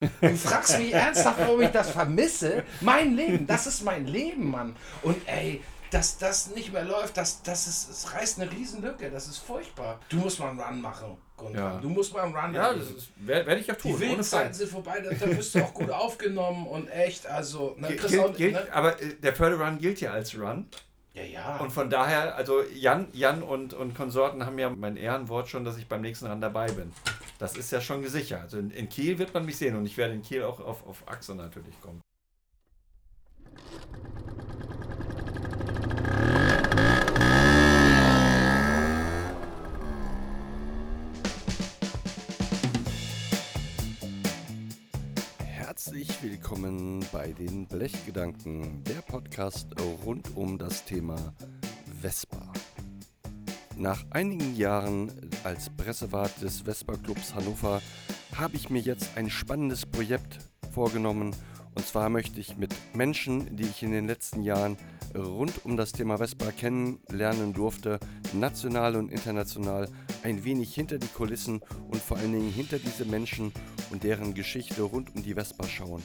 Du fragst mich ernsthaft, warum ich das vermisse? Mein Leben, das ist mein Leben, Mann. Und ey, dass das nicht mehr läuft, das, das, ist, das reißt eine Riesenlücke. Das ist furchtbar. Du musst mal einen Run machen. Ja. Du musst mal einen Run ja, machen. Ja, werde werd ich auch tun. Die Wildzeiten sind vorbei, da wirst du auch gut aufgenommen und echt, also... Ne, gilt, auch, gilt, ne? Aber äh, der Förderrun gilt ja als Run. Ja, ja. Und von daher, also Jan, Jan und, und Konsorten haben ja mein Ehrenwort schon, dass ich beim nächsten Run dabei bin. Das ist ja schon gesichert. Also in, in Kiel wird man mich sehen und ich werde in Kiel auch auf, auf Achse natürlich kommen. Herzlich willkommen bei den Blechgedanken, der Podcast rund um das Thema Vespa. Nach einigen Jahren als Pressewart des Vespa Clubs Hannover habe ich mir jetzt ein spannendes Projekt vorgenommen. Und zwar möchte ich mit Menschen, die ich in den letzten Jahren rund um das Thema Vespa kennenlernen durfte, national und international, ein wenig hinter die Kulissen und vor allen Dingen hinter diese Menschen und deren Geschichte rund um die Vespa schauen.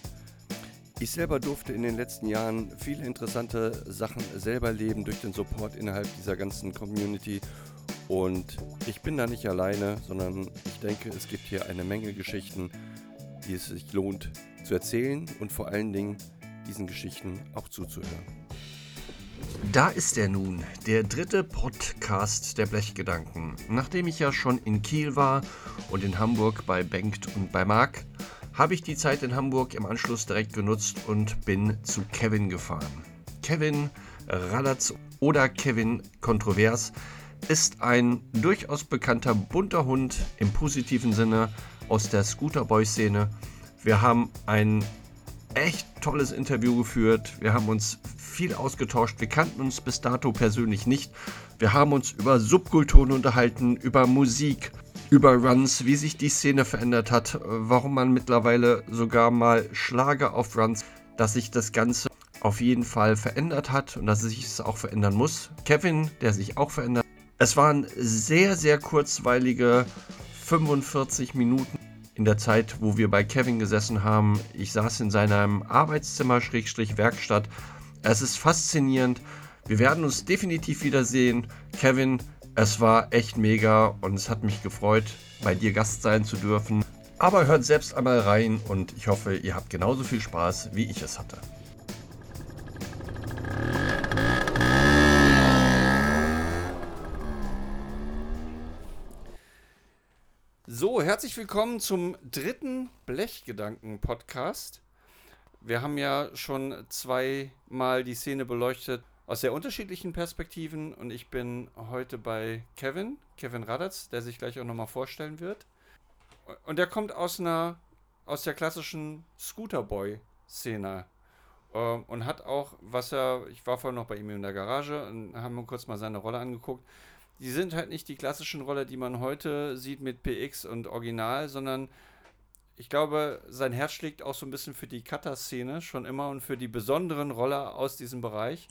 Ich selber durfte in den letzten Jahren viele interessante Sachen selber leben durch den Support innerhalb dieser ganzen Community. Und ich bin da nicht alleine, sondern ich denke, es gibt hier eine Menge Geschichten, die es sich lohnt zu erzählen und vor allen Dingen diesen Geschichten auch zuzuhören. Da ist er nun, der dritte Podcast der Blechgedanken. Nachdem ich ja schon in Kiel war und in Hamburg bei Bengt und bei Marc, habe ich die Zeit in Hamburg im Anschluss direkt genutzt und bin zu Kevin gefahren. Kevin Radatz oder Kevin Kontrovers ist ein durchaus bekannter bunter Hund im positiven Sinne aus der Scooterboy-Szene. Wir haben ein echt tolles Interview geführt. Wir haben uns viel ausgetauscht. Wir kannten uns bis dato persönlich nicht. Wir haben uns über Subkulturen unterhalten, über Musik, über Runs, wie sich die Szene verändert hat, warum man mittlerweile sogar mal Schlage auf Runs, dass sich das Ganze auf jeden Fall verändert hat und dass es sich auch verändern muss. Kevin, der sich auch verändert. Es waren sehr, sehr kurzweilige 45 Minuten in der Zeit, wo wir bei Kevin gesessen haben. Ich saß in seinem Arbeitszimmer, Schrägstrich Werkstatt. Es ist faszinierend. Wir werden uns definitiv wiedersehen. Kevin, es war echt mega und es hat mich gefreut, bei dir Gast sein zu dürfen. Aber hört selbst einmal rein und ich hoffe, ihr habt genauso viel Spaß, wie ich es hatte. So, herzlich willkommen zum dritten Blechgedanken-Podcast. Wir haben ja schon zweimal die Szene beleuchtet aus sehr unterschiedlichen Perspektiven und ich bin heute bei Kevin, Kevin Radatz, der sich gleich auch nochmal vorstellen wird. Und der kommt aus einer, aus der klassischen Scooterboy-Szene ähm, und hat auch, was er, ich war vorhin noch bei ihm in der Garage und haben mir kurz mal seine Rolle angeguckt die sind halt nicht die klassischen Roller, die man heute sieht mit PX und Original, sondern ich glaube, sein Herz schlägt auch so ein bisschen für die Cutter-Szene schon immer und für die besonderen Roller aus diesem Bereich.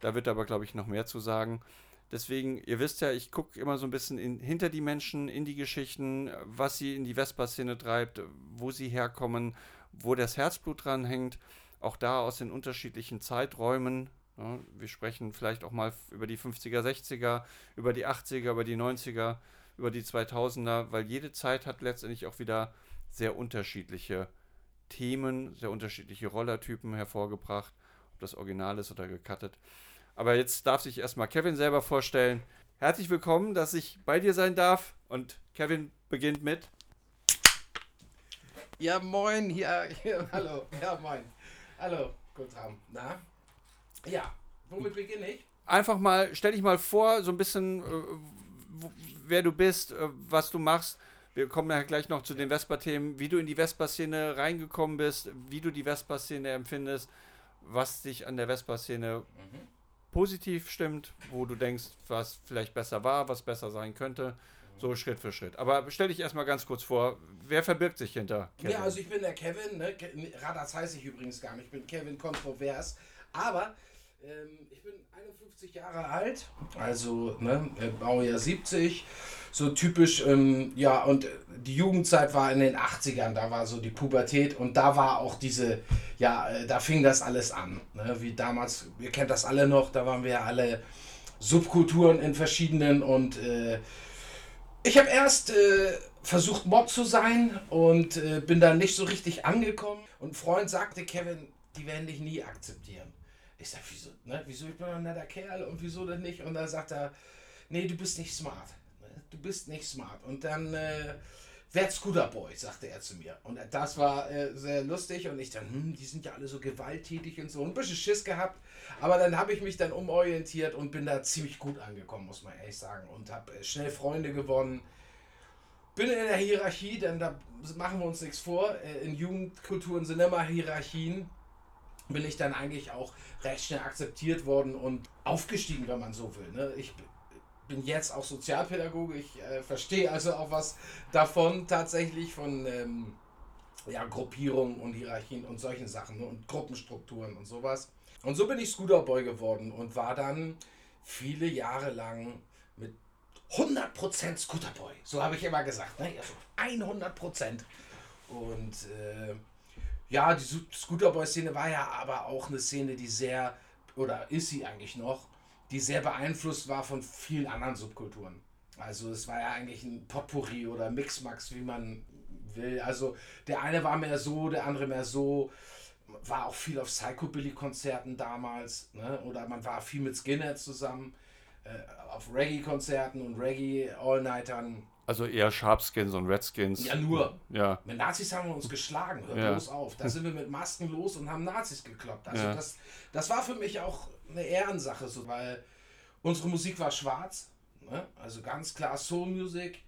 Da wird aber, glaube ich, noch mehr zu sagen. Deswegen, ihr wisst ja, ich gucke immer so ein bisschen in, hinter die Menschen, in die Geschichten, was sie in die Vespa-Szene treibt, wo sie herkommen, wo das Herzblut dran hängt. Auch da aus den unterschiedlichen Zeiträumen, ja, wir sprechen vielleicht auch mal über die 50er, 60er, über die 80er, über die 90er, über die 2000er, weil jede Zeit hat letztendlich auch wieder sehr unterschiedliche Themen, sehr unterschiedliche Rollertypen hervorgebracht, ob das Original ist oder gecuttet. Aber jetzt darf sich erstmal Kevin selber vorstellen. Herzlich willkommen, dass ich bei dir sein darf und Kevin beginnt mit. Ja, moin, hier, hier hallo, ja, moin. Hallo, guten Abend. Na, ja, womit beginne ich? Einfach mal, stell dich mal vor, so ein bisschen, äh, wer du bist, äh, was du machst. Wir kommen ja gleich noch zu den Vespa-Themen, wie du in die Vespa-Szene reingekommen bist, wie du die Vespa-Szene empfindest, was dich an der Vespa-Szene mhm. Positiv stimmt, wo du denkst, was vielleicht besser war, was besser sein könnte. So Schritt für Schritt. Aber stell dich erstmal ganz kurz vor, wer verbirgt sich hinter Kevin? Ja, also ich bin der Kevin, ne? Radas heiße ich übrigens gar nicht, ich bin Kevin Kontrovers. Aber Ähm, ich bin 51 Jahre alt, also ne, Baujahr 70, so typisch, ähm, ja, und die Jugendzeit war in den 80ern, da war so die Pubertät und da war auch diese, ja, äh, da fing das alles an, ne, wie damals, ihr kennt das alle noch, da waren wir alle Subkulturen in verschiedenen und äh, ich habe erst äh, versucht Mod zu sein und äh, bin da nicht so richtig angekommen und ein Freund sagte, Kevin, die werden dich nie akzeptieren. Ich sag, wieso, ne? wieso, ich bin ein netter Kerl und wieso denn nicht? Und dann sagt er, nee, du bist nicht smart. Ne? Du bist nicht smart. Und dann äh, werd Scooterboy, sagte er zu mir. Und das war äh, sehr lustig und ich dann, hm, die sind ja alle so gewalttätig und so. Ein bisschen Schiss gehabt. Aber dann habe ich mich dann umorientiert und bin da ziemlich gut angekommen, muss man ehrlich sagen. Und habe äh, schnell Freunde gewonnen. Bin in der Hierarchie, denn da machen wir uns nichts vor. Äh, in Jugendkulturen sind immer Hierarchien bin ich dann eigentlich auch recht schnell akzeptiert worden und aufgestiegen, wenn man so will. Ne? Ich bin jetzt auch Sozialpädagoge, ich äh, verstehe also auch was davon tatsächlich von ähm, ja, Gruppierungen und Hierarchien und solchen Sachen ne? und Gruppenstrukturen und sowas. Und so bin ich Scooterboy geworden und war dann viele Jahre lang mit 100% Scooterboy. So habe ich immer gesagt. Ne? Also 100%. Und äh, ja, die Scooterboy-Szene war ja aber auch eine Szene, die sehr, oder ist sie eigentlich noch, die sehr beeinflusst war von vielen anderen Subkulturen. Also es war ja eigentlich ein Potpourri oder Mixmax, wie man will. Also der eine war mehr so, der andere mehr so. War auch viel auf Psychobilly-Konzerten damals. Ne? Oder man war viel mit Skinhead zusammen. Äh, auf Reggae-Konzerten und Reggae-All-Nightern. Also eher Sharpskins und Redskins. Ja, nur. Ja. Mit Nazis haben wir uns geschlagen, hört ja. bloß auf. Da sind wir mit Masken los und haben Nazis gekloppt. Also ja. das, das war für mich auch eine Ehrensache, so, weil unsere Musik war schwarz. Ne? Also ganz klar Soul Music.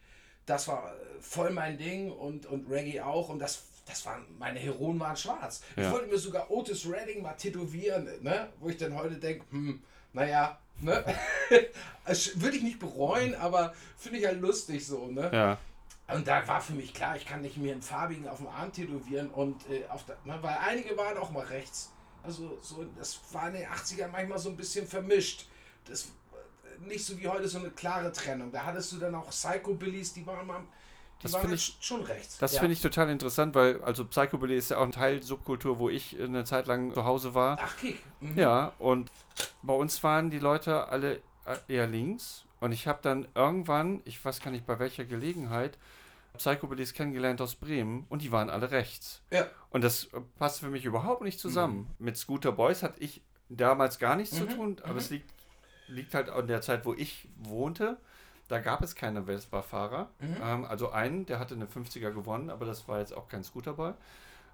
Das war äh, voll mein Ding und, und Reggae auch. Und das, das waren, meine Heroen waren schwarz. Ja. Ich wollte mir sogar Otis Redding mal tätowieren, ne? wo ich dann heute denke, hm, naja, Ne? Würde ich nicht bereuen, aber finde ich halt lustig so. Ne? Ja. Und da war für mich klar, ich kann nicht mir einen farbigen auf dem Arm tätowieren und äh, auf der, ne, weil einige waren auch mal rechts. Also so, das war in den 80ern manchmal so ein bisschen vermischt. Das äh, nicht so wie heute so eine klare Trennung. Da hattest du dann auch Psycho-Billies, die waren mal das finde ich schon rechts. Das ja. finde ich total interessant, weil also Psychobilly ist ja auch ein Teil Subkultur, wo ich eine Zeit lang zu Hause war. Ach, Kick. Mhm. Ja, und bei uns waren die Leute alle eher links und ich habe dann irgendwann, ich weiß gar nicht bei welcher Gelegenheit, Psychobillies kennengelernt aus Bremen und die waren alle rechts. Ja. Und das passt für mich überhaupt nicht zusammen. Mhm. Mit Scooter Boys hatte ich damals gar nichts mhm. zu tun, aber mhm. es liegt, liegt halt an der Zeit, wo ich wohnte. Da gab es keine Vespa-Fahrer. Mhm. Ähm, also einen, der hatte eine 50er gewonnen, aber das war jetzt auch kein Scooterboy.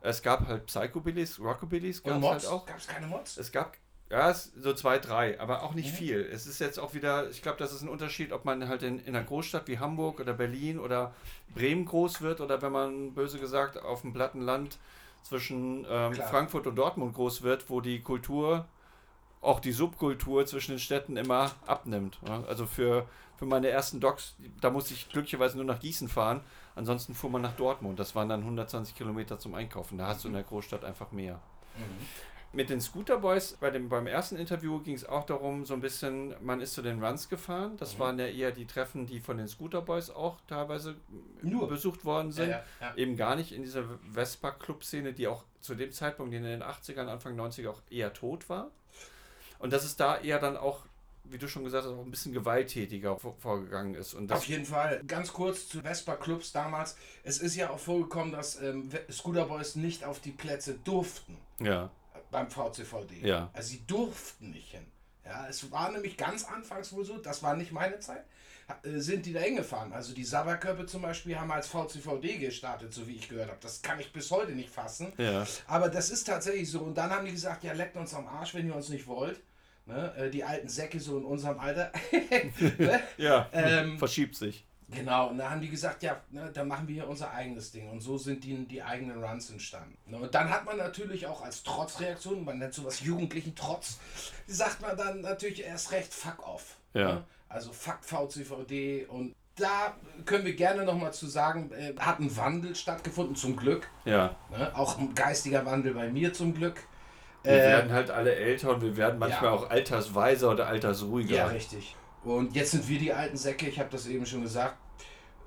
Es gab halt Psychobillys, Rockabillys gab es halt auch. Gab es keine Mods? Es gab ja, so zwei, drei, aber auch nicht mhm. viel. Es ist jetzt auch wieder, ich glaube, das ist ein Unterschied, ob man halt in, in einer Großstadt wie Hamburg oder Berlin oder Bremen groß wird oder wenn man, böse gesagt, auf dem platten Land zwischen ähm, Frankfurt und Dortmund groß wird, wo die Kultur auch die Subkultur zwischen den Städten immer abnimmt. Also für, für meine ersten Docs, da musste ich glücklicherweise nur nach Gießen fahren. Ansonsten fuhr man nach Dortmund. Das waren dann 120 Kilometer zum Einkaufen. Da hast du in der Großstadt einfach mehr. Mhm. Mit den Scooter Boys, bei dem, beim ersten Interview ging es auch darum, so ein bisschen, man ist zu den Runs gefahren. Das mhm. waren ja eher die Treffen, die von den Scooter Boys auch teilweise Nur. besucht worden sind. Ja, ja, ja. Eben gar nicht in dieser Vespa-Club-Szene, die auch zu dem Zeitpunkt in den 80ern, Anfang 90er auch eher tot war. Und dass es da eher dann auch wie du schon gesagt hast, auch ein bisschen gewalttätiger vorgegangen ist. Und Auf jeden Fall. Ganz kurz zu Vespa-Clubs damals. Es ist ja auch vorgekommen, dass ähm, Scooter Boys nicht auf die Plätze durften. Ja. Beim VCVD. Ja. Also sie durften nicht hin. Ja, es war nämlich ganz anfangs wohl so, das war nicht meine Zeit, äh, sind die da hingefahren. Also die Sabberköpfe zum Beispiel haben als VCVD gestartet, so wie ich gehört habe. Das kann ich bis heute nicht fassen. Ja. Aber das ist tatsächlich so. Und dann haben die gesagt, ja, leckt uns am Arsch, wenn ihr uns nicht wollt. Ne? Äh, die alten Säcke so in unserem Alter. ne? Ja, ähm, verschiebt sich. Genau, und da haben die gesagt, ja, ne, dann machen wir hier unser eigenes Ding. Und so sind die, die eigenen Runs entstanden. Ne, und dann hat man natürlich auch als Trotzreaktion, man nennt sowas jugendlichen Trotz, sagt man dann natürlich erst recht fuck off. Ja. Ne? Also fuck VCVD und da können wir gerne nochmal zu sagen, äh, hat ein Wandel stattgefunden, zum Glück. Ja. Ne? Auch ein geistiger Wandel bei mir zum Glück. Wir äh, werden halt alle älter und wir werden manchmal ja. auch altersweiser oder altersruhiger. Ja, richtig. Und jetzt sind wir die alten Säcke, ich habe das eben schon gesagt.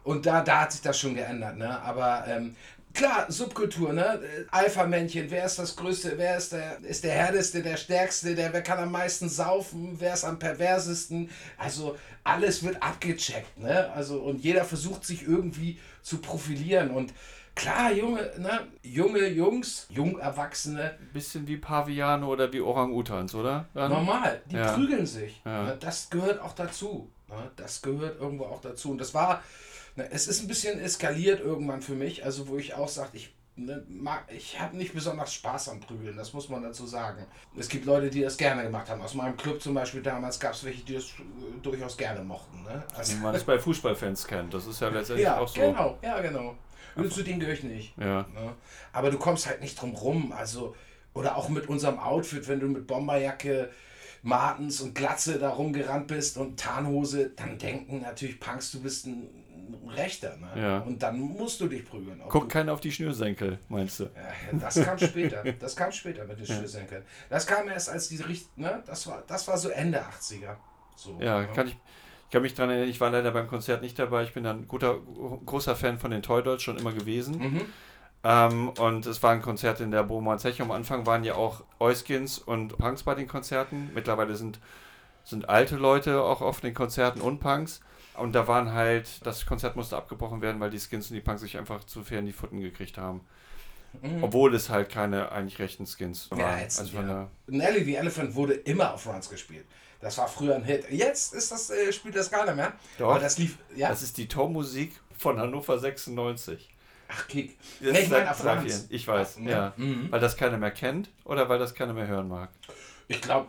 Und da, da hat sich das schon geändert, ne? Aber ähm, klar, Subkultur, ne? Alpha-Männchen, wer ist das Größte, wer ist der, ist der Härteste, der Stärkste, der, wer kann am meisten saufen, wer ist am perversesten. Also alles wird abgecheckt, ne? Also und jeder versucht sich irgendwie zu profilieren und Klar, junge, ne? junge Jungs, jung Erwachsene. Bisschen wie Paviane oder wie Orang-Utans, oder? Dann? Normal, die ja. prügeln sich. Ja. Ne? Das gehört auch dazu. Ne? Das gehört irgendwo auch dazu. Und das war, ne, es ist ein bisschen eskaliert irgendwann für mich, also wo ich auch sage, ich ich habe nicht besonders Spaß am Prügeln, das muss man dazu sagen. Es gibt Leute, die das gerne gemacht haben. Aus meinem Club zum Beispiel damals gab es welche, die das äh, durchaus gerne mochten. Ne? Also, Wie man es bei Fußballfans kennt, das ist ja letztendlich ja, auch so. Genau, ja, genau. Und zu denen gehöre ich nicht. Ja. Ne? Aber du kommst halt nicht drum rum. Also, oder auch mit unserem Outfit, wenn du mit Bomberjacke, Martens und Glatze da rumgerannt bist und Tarnhose, dann denken natürlich Punks, du bist ein Rechter. Ne? Ja. Und dann musst du dich prügeln. Guck keiner auf die Schnürsenkel, meinst du? Ja, das kam später. Das kam später mit den ja. Schnürsenkeln. Das kam erst als diese Richt, ne? Das war, das war so Ende 80er. So, ja, ne? kann ich. Ich kann mich daran erinnern, ich war leider beim Konzert nicht dabei. Ich bin ein guter, großer Fan von den Toy Dolls schon immer gewesen. Mhm. Ähm, und es war ein Konzert in der Bohmer Zeche. Am Anfang waren ja auch Euskins und Punks bei den Konzerten. Mittlerweile sind, sind alte Leute auch auf den Konzerten und Punks. Und da waren halt, das Konzert musste abgebrochen werden, weil die Skins und die Punks sich einfach zu fair in die Futten gekriegt haben. Mhm. Obwohl es halt keine eigentlich rechten Skins waren. Ja, jetzt, also ja. Nelly the Elephant wurde immer auf Runs gespielt. Das war früher ein Hit. Jetzt ist das, äh, spielt das gar nicht mehr. Doch. Aber das lief. Ja? Das ist die Tormusik von Hannover 96. Ach, Kick. Nee, ich meine auf Rams. Ich weiß, Ach, ja. Mhm. Weil das keiner mehr kennt oder weil das keiner mehr hören mag? Ich glaube,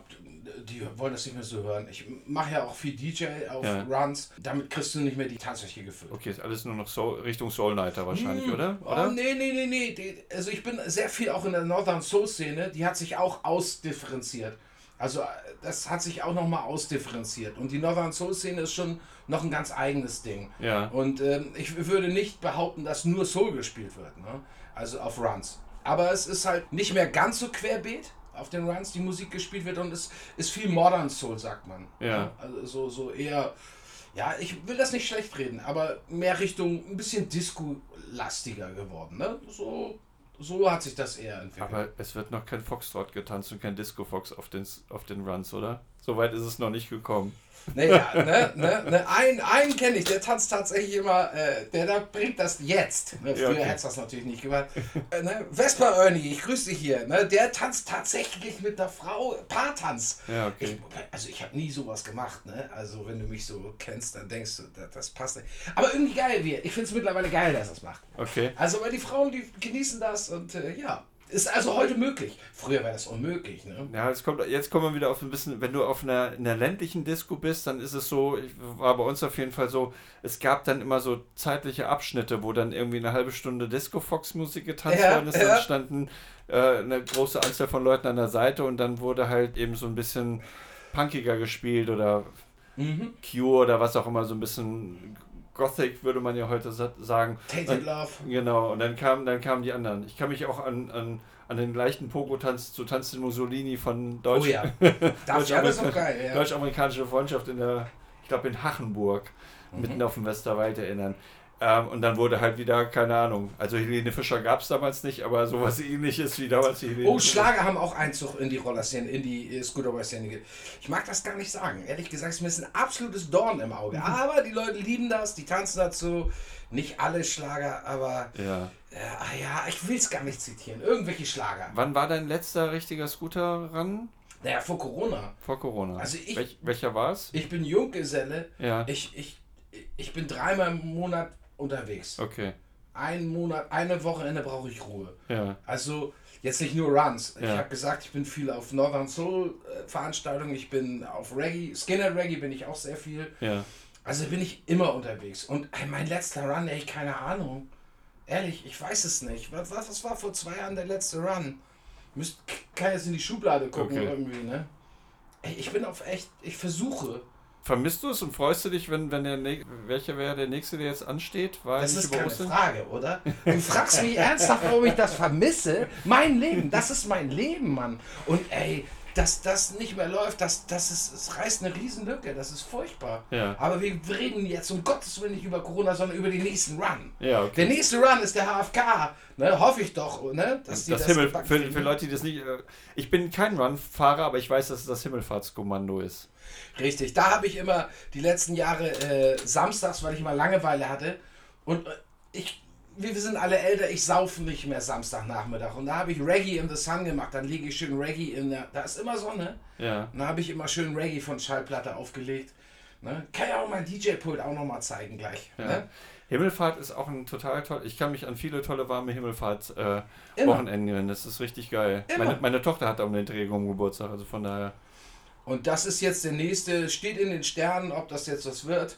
die wollen das nicht mehr so hören. Ich mache ja auch viel DJ auf ja. Runs. Damit kriegst du nicht mehr die Tanzfläche gefüllt. Okay, ist alles nur noch so Richtung Soul Nighter wahrscheinlich, hm. oder? oder? Oh, nee, nee, nee, nee. Also ich bin sehr viel auch in der Northern Soul Szene. Die hat sich auch ausdifferenziert. Also äh, das hat sich auch nochmal ausdifferenziert. Und die Northern Soul Szene ist schon noch ein ganz eigenes Ding. Ja. Und ähm, ich würde nicht behaupten, dass nur Soul gespielt wird. Ne? Also auf Runs. Aber es ist halt nicht mehr ganz so querbeet auf den Runs, die Musik gespielt wird. Und es ist viel Modern Soul, sagt man. Ja. Ne? Also so, so eher. Ja, ich will das nicht schlecht reden, aber mehr Richtung ein bisschen Disco-lastiger geworden. Ne? So so hat sich das eher entwickelt. Aber es wird noch kein Foxtrot getanzt und kein Disco Fox auf den, auf den Runs, oder? Soweit ist es noch nicht gekommen. Naja, ne, ne, ne, einen, einen kenne ich, der tanzt tatsächlich immer, äh, der da bringt das jetzt. Ne, früher ja, okay. hätte es das natürlich nicht gemacht. Äh, ne, Vesper Ernie, ich grüße dich hier. Ne, der tanzt tatsächlich mit der Frau Paartanz. Ja, okay. Ich, also ich habe nie sowas gemacht. Ne? Also wenn du mich so kennst, dann denkst du, das, das passt nicht. Aber irgendwie geil wir. Ich finde es mittlerweile geil, dass er es macht. Okay. Also weil die Frauen, die genießen das und äh, ja. Ist also heute möglich. Früher war das unmöglich, ne? Ja, jetzt kommt, jetzt kommen wir wieder auf ein bisschen, wenn du auf einer, einer ländlichen Disco bist, dann ist es so, war bei uns auf jeden Fall so, es gab dann immer so zeitliche Abschnitte, wo dann irgendwie eine halbe Stunde Disco-Fox-Musik getanzt ja, worden ist, ja. dann standen äh, eine große Anzahl von Leuten an der Seite und dann wurde halt eben so ein bisschen punkiger gespielt oder mhm. Cure oder was auch immer, so ein bisschen Gothic würde man ja heute sagen. Tainted Love. Genau, und dann kamen dann kamen die anderen. Ich kann mich auch an, an, an den leichten Pogo-Tanz zu Tanz den Mussolini von Deutsch. Oh ja, ist auch geil. Ja. Deutsch-amerikanische Freundschaft in der, ich glaube in Hachenburg, mhm. mitten auf dem Westerwald erinnern. Ähm, und dann wurde halt wieder, keine Ahnung, also Helene Fischer gab es damals nicht, aber sowas ähnliches wie damals Helene Oh, Schlager haben auch Einzug in die Rollerszene, in die äh, Scooterboy-Szene. Ich mag das gar nicht sagen. Ehrlich gesagt, es ist mir ein absolutes Dorn im Auge. Mhm. Aber die Leute lieben das, die tanzen dazu. Nicht alle Schlager, aber ja, äh, ja ich will es gar nicht zitieren. Irgendwelche Schlager. Wann war dein letzter richtiger Scooter ran? Naja, vor Corona. Vor Corona. Also ich, Welch, welcher war es? Ich bin Junggeselle. Ja. Ich, ich, ich bin dreimal im Monat unterwegs. Okay. Ein Monat, eine Wochenende brauche ich Ruhe. Ja. Also jetzt nicht nur Runs. Ich habe gesagt, ich bin viel auf Northern Soul äh, Veranstaltungen, ich bin auf Reggae, Skinner Reggae bin ich auch sehr viel. Ja. Also bin ich immer unterwegs. Und ey, mein letzter Run, ey, keine Ahnung. Ehrlich, ich weiß es nicht. Was, was war vor zwei Jahren der letzte Run? Müsst, kann jetzt in die Schublade gucken okay. irgendwie, ne? Ey, ich bin auf echt, ich versuche Vermisst du es und freust du dich, wenn, wenn der welcher wäre der nächste, der jetzt ansteht? War das ist keine Ostern? Frage, oder? Du fragst mich ernsthaft, warum ich das vermisse. Mein Leben, das ist mein Leben, Mann. Und ey, dass das nicht mehr läuft, das, das, ist, das reißt eine Lücke, das ist furchtbar. Ja. Aber wir reden jetzt um Gottes Willen nicht über Corona, sondern über den nächsten Run. Ja, okay. Der nächste Run ist der HFK, ne? hoffe ich doch. Ne? Dass das, das Himmel, für, für Leute, die das nicht... Äh, ich bin kein Run-Fahrer, aber ich weiß, dass es das Himmelfahrtskommando ist. Richtig, da habe ich immer die letzten Jahre äh, samstags, weil ich immer Langeweile hatte und äh, ich wir sind alle älter, ich saufe nicht mehr Samstagnachmittag. Und da habe ich Reggae in the Sun gemacht. Dann lege ich schön Reggae in der. Da ist immer Sonne. Ja. Und da habe ich immer schön Reggae von Schallplatte aufgelegt. Ne? Kann ja auch mein DJ-Pult auch nochmal zeigen gleich. Ja. Ne? Himmelfahrt ist auch ein total toll. Ich kann mich an viele tolle warme Himmelfahrt-Wochenenden äh, erinnern. Das ist richtig geil. Meine, meine, Tochter hat auch eine den um Geburtstag, also von daher. Und das ist jetzt der nächste, steht in den Sternen, ob das jetzt was wird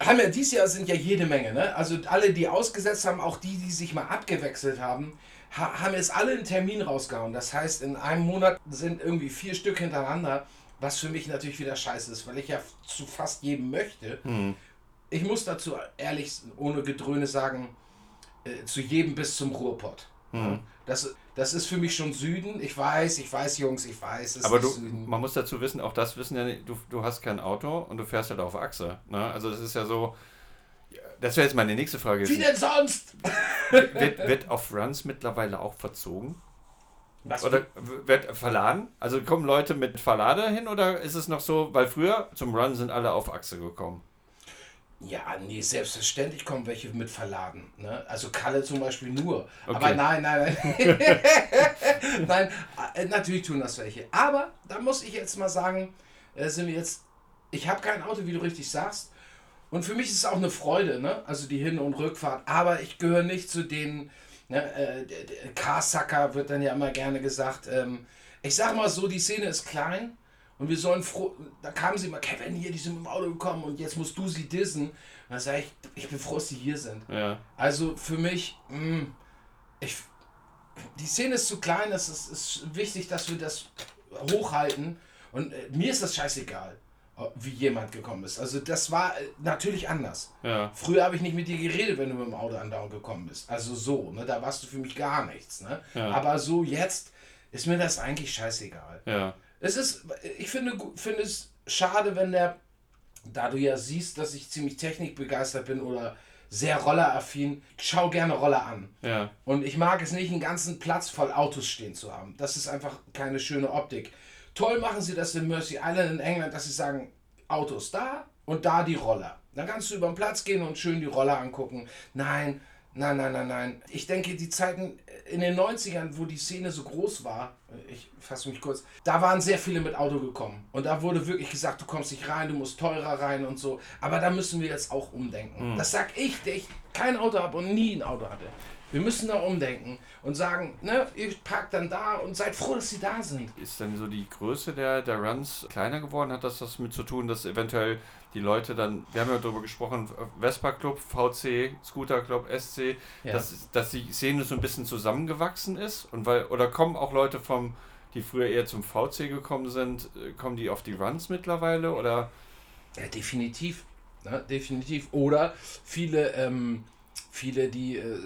haben ja dieses Jahr sind ja jede Menge, ne? Also alle, die ausgesetzt haben, auch die, die sich mal abgewechselt haben, ha haben jetzt alle einen Termin rausgehauen. Das heißt, in einem Monat sind irgendwie vier Stück hintereinander, was für mich natürlich wieder scheiße ist, weil ich ja zu fast jedem möchte. Mhm. Ich muss dazu ehrlich, ohne Gedröhne sagen, äh, zu jedem bis zum Ruhrpott. Mhm. Das, das ist für mich schon Süden. Ich weiß, ich weiß, Jungs, ich weiß. Aber du, man muss dazu wissen, auch das wissen ja nicht, du, du hast kein Auto und du fährst halt auf Achse. Ne? Also das ist ja so. Das wäre jetzt meine nächste Frage. Wie denn sonst? wird, wird auf Runs mittlerweile auch verzogen? Was oder wird verladen? Also kommen Leute mit Verlade hin oder ist es noch so, weil früher zum Run sind alle auf Achse gekommen? Ja, nee, selbstverständlich kommen welche mit verladen. Ne? Also Kalle zum Beispiel nur. Okay. Aber nein, nein, nein. nein, äh, natürlich tun das welche. Aber da muss ich jetzt mal sagen, äh, sind wir jetzt. Ich habe kein Auto, wie du richtig sagst. Und für mich ist es auch eine Freude, ne? Also die Hin- und Rückfahrt. Aber ich gehöre nicht zu den. Ne, äh, Carsucker wird dann ja immer gerne gesagt. Ähm, ich sag mal so, die Szene ist klein und wir sollen froh, da kamen sie mal, Kevin, hier, die sind mit dem Auto gekommen und jetzt musst du sie dissen. Und dann sage ich, ich bin froh, dass sie hier sind. Ja. Also für mich, mh, mm, ich, die Szene ist zu klein, es ist, ist wichtig, dass wir das hochhalten. Und äh, mir ist das scheißegal, wie jemand gekommen ist. Also das war äh, natürlich anders. Ja. Früher habe ich nicht mit dir geredet, wenn du mit dem Auto andauernd gekommen bist. Also so, ne, da warst du für mich gar nichts. Ne? Ja. Aber so jetzt ist mir das eigentlich scheißegal. Ja. Es ist, ich finde, finde es schade, wenn der, da du ja siehst, dass ich ziemlich technikbegeistert bin oder sehr rolleraffin, schau gerne Roller an. Ja. Und ich mag es nicht, einen ganzen Platz voll Autos stehen zu haben. Das ist einfach keine schöne Optik. Toll machen sie das in Mercy Island in England, dass sie sagen, Autos da und da die Roller. Dann kannst du über den Platz gehen und schön die Roller angucken. Nein, nein, nein, nein, nein. Ich denke, die Zeiten in den 90ern, wo die Szene so groß war, ich fasse mich kurz, da waren sehr viele mit Auto gekommen. Und da wurde wirklich gesagt, du kommst nicht rein, du musst teurer rein und so. Aber da müssen wir jetzt auch umdenken. Mhm. Das sag ich, der ich kein Auto habe und nie ein Auto hatte. Wir müssen da umdenken und sagen, ne, ihr parkt dann da und seid froh, dass sie da sind. Ist denn so die Größe der, der Runs kleiner geworden? Hat das was mit zu tun, dass eventuell die Leute dann, wir haben ja darüber gesprochen, Vespa Club, VC, Scooter Club, SC, ja. dass, dass die Szene so ein bisschen zusammengewachsen ist und weil, oder kommen auch Leute vom, die früher eher zum VC gekommen sind, äh, kommen die auf die Runs mittlerweile oder? Ja, definitiv. Ne? Definitiv. Oder viele, ähm, viele, die äh,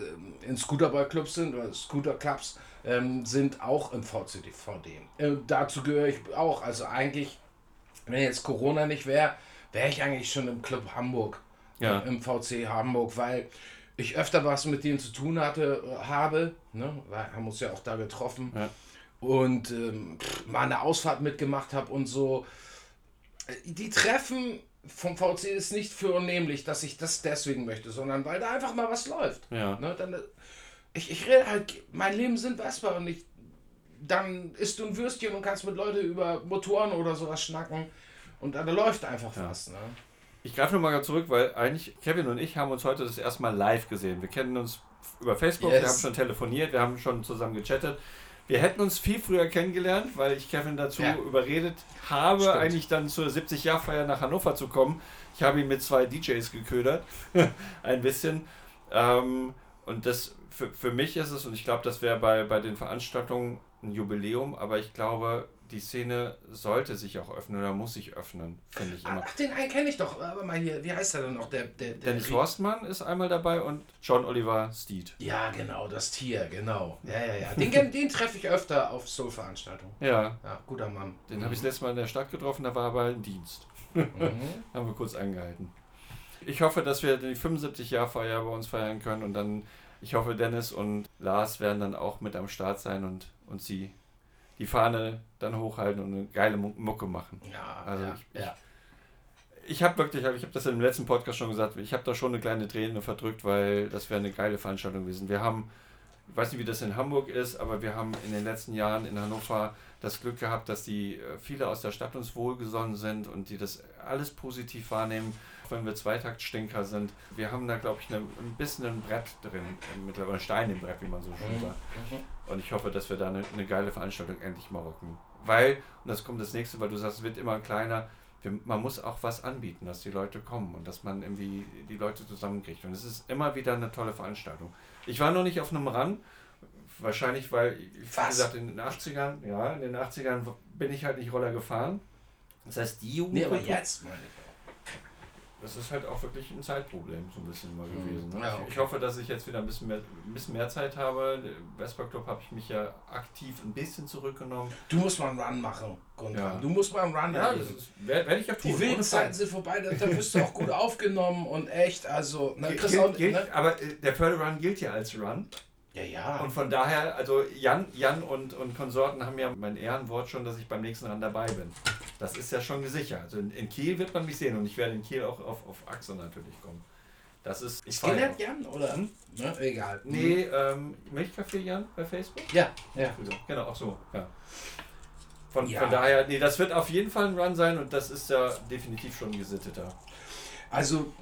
in Scooterball-Clubs sind oder Scooter-Clubs, ähm, sind auch im VCDVD. Äh, dazu gehöre ich auch. Also eigentlich, wenn jetzt Corona nicht wäre, wäre ich eigentlich schon im Club Hamburg, ja. im VC Hamburg, weil ich öfter was mit denen zu tun hatte, äh, habe, ne? weil haben uns ja auch da getroffen ja. und ähm, mal eine Ausfahrt mitgemacht habe und so. Die Treffen vom VC ist nicht für unnehmlich, dass ich das deswegen möchte, sondern weil da einfach mal was läuft. Ja. Ne? Dann, ich, ich rede halt, mein Leben sind Vespa und ich, dann isst du ein Würstchen und kannst mit Leuten über Motoren oder sowas schnacken. Und da läuft einfach ja. was. Ne? Ich greife nochmal zurück, weil eigentlich Kevin und ich haben uns heute das erste Mal live gesehen. Wir kennen uns über Facebook, yes. wir haben schon telefoniert, wir haben schon zusammen gechattet. Wir hätten uns viel früher kennengelernt, weil ich Kevin dazu ja. überredet habe, Stimmt. eigentlich dann zur 70-Jahr-Feier nach Hannover zu kommen. Ich habe ihn mit zwei DJs geködert, ein bisschen. Ähm, und das für, für mich ist es, und ich glaube, das wäre bei, bei den Veranstaltungen ein Jubiläum, aber ich glaube, die Szene sollte sich auch öffnen oder muss sich öffnen, finde ich immer. Ach, den einen kenne ich doch. Aber mal hier, wie heißt der denn noch? Der, der, der Dennis Horstmann ist einmal dabei und John Oliver Steed. Ja, genau, das Tier, genau. Ja, ja, ja. Den, den treffe ich öfter auf Soul-Veranstaltungen. Ja. Ja, guter Mann. Den habe ich das letzte Mal in der Stadt getroffen, da war er aber im Dienst. Mhm. Haben wir kurz angehalten. Ich hoffe, dass wir die 75-Jahr-Feier bei uns feiern können und dann, ich hoffe, Dennis und Lars werden dann auch mit am Start sein und, und sie die Fahne dann hochhalten und eine geile Mu- Mucke machen. Ja, Also ja, ich- ja. Ich habe wirklich, ich habe das im letzten Podcast schon gesagt, ich habe da schon eine kleine Träne verdrückt, weil das wäre eine geile Veranstaltung gewesen. Wir haben, ich weiß nicht, wie das in Hamburg ist, aber wir haben in den letzten Jahren in Hannover das Glück gehabt, dass die äh, viele aus der Stadt uns wohlgesonnen sind und die das alles positiv wahrnehmen, wenn wir Zweitakt-Stinker sind. Wir haben da, glaube ich, eine, ein bisschen ein Brett drin, äh, mittlerweile Stein im Brett, wie man so schön Mhm. sagt. Und ich hoffe, dass wir da eine, eine geile Veranstaltung endlich mal rocken. Weil, und das kommt das nächste, weil du sagst, es wird immer kleiner, man muss auch was anbieten, dass die Leute kommen und dass man irgendwie die Leute zusammenkriegt. Und es ist immer wieder eine tolle Veranstaltung. Ich war noch nicht auf einem Run, wahrscheinlich, weil, wie Was? gesagt, in den 80ern, ja, in den 80ern bin ich halt nicht Roller gefahren. Das heißt, die Jugend. Nee, aber jetzt meine ich. Das ist halt auch wirklich ein Zeitproblem, so ein bisschen immer Mhm. gewesen. Ne? Ja, Ich- okay. Ich hoffe, dass ich jetzt wieder ein bisschen mehr, ein bisschen mehr Zeit habe. Vespa Club habe ich mich ja aktiv ein bisschen zurückgenommen. Du musst mal einen Run machen, Gunther. Ja. Du musst mal einen Run Ja, das werde werd ich ja tun. Die wilden Zeiten sind vorbei, da, da wirst du auch gut aufgenommen und echt, also, ne, Gilt- Chris auch, gilt, ne? Aber äh, der Förderrun gilt ja als Run. Ja, ja. Und von daher, also Jan, Jan und, und Konsorten haben ja mein Ehrenwort schon, dass ich beim nächsten Run dabei bin. Das ist ja schon gesichert. Also in, in Kiel wird man mich sehen und ich werde in Kiel auch auf, auf Achse natürlich kommen. Das ist. Ich feiere. Skinhead Jan, oder? Hm? Ne? Egal. Nee, ähm, Milchkaffee Jan bei Facebook? Ja, ja. Genau, auch so, ja. Von, Ja. von daher, nee, das wird auf jeden Fall ein Run sein und das ist ja definitiv schon gesitteter. Also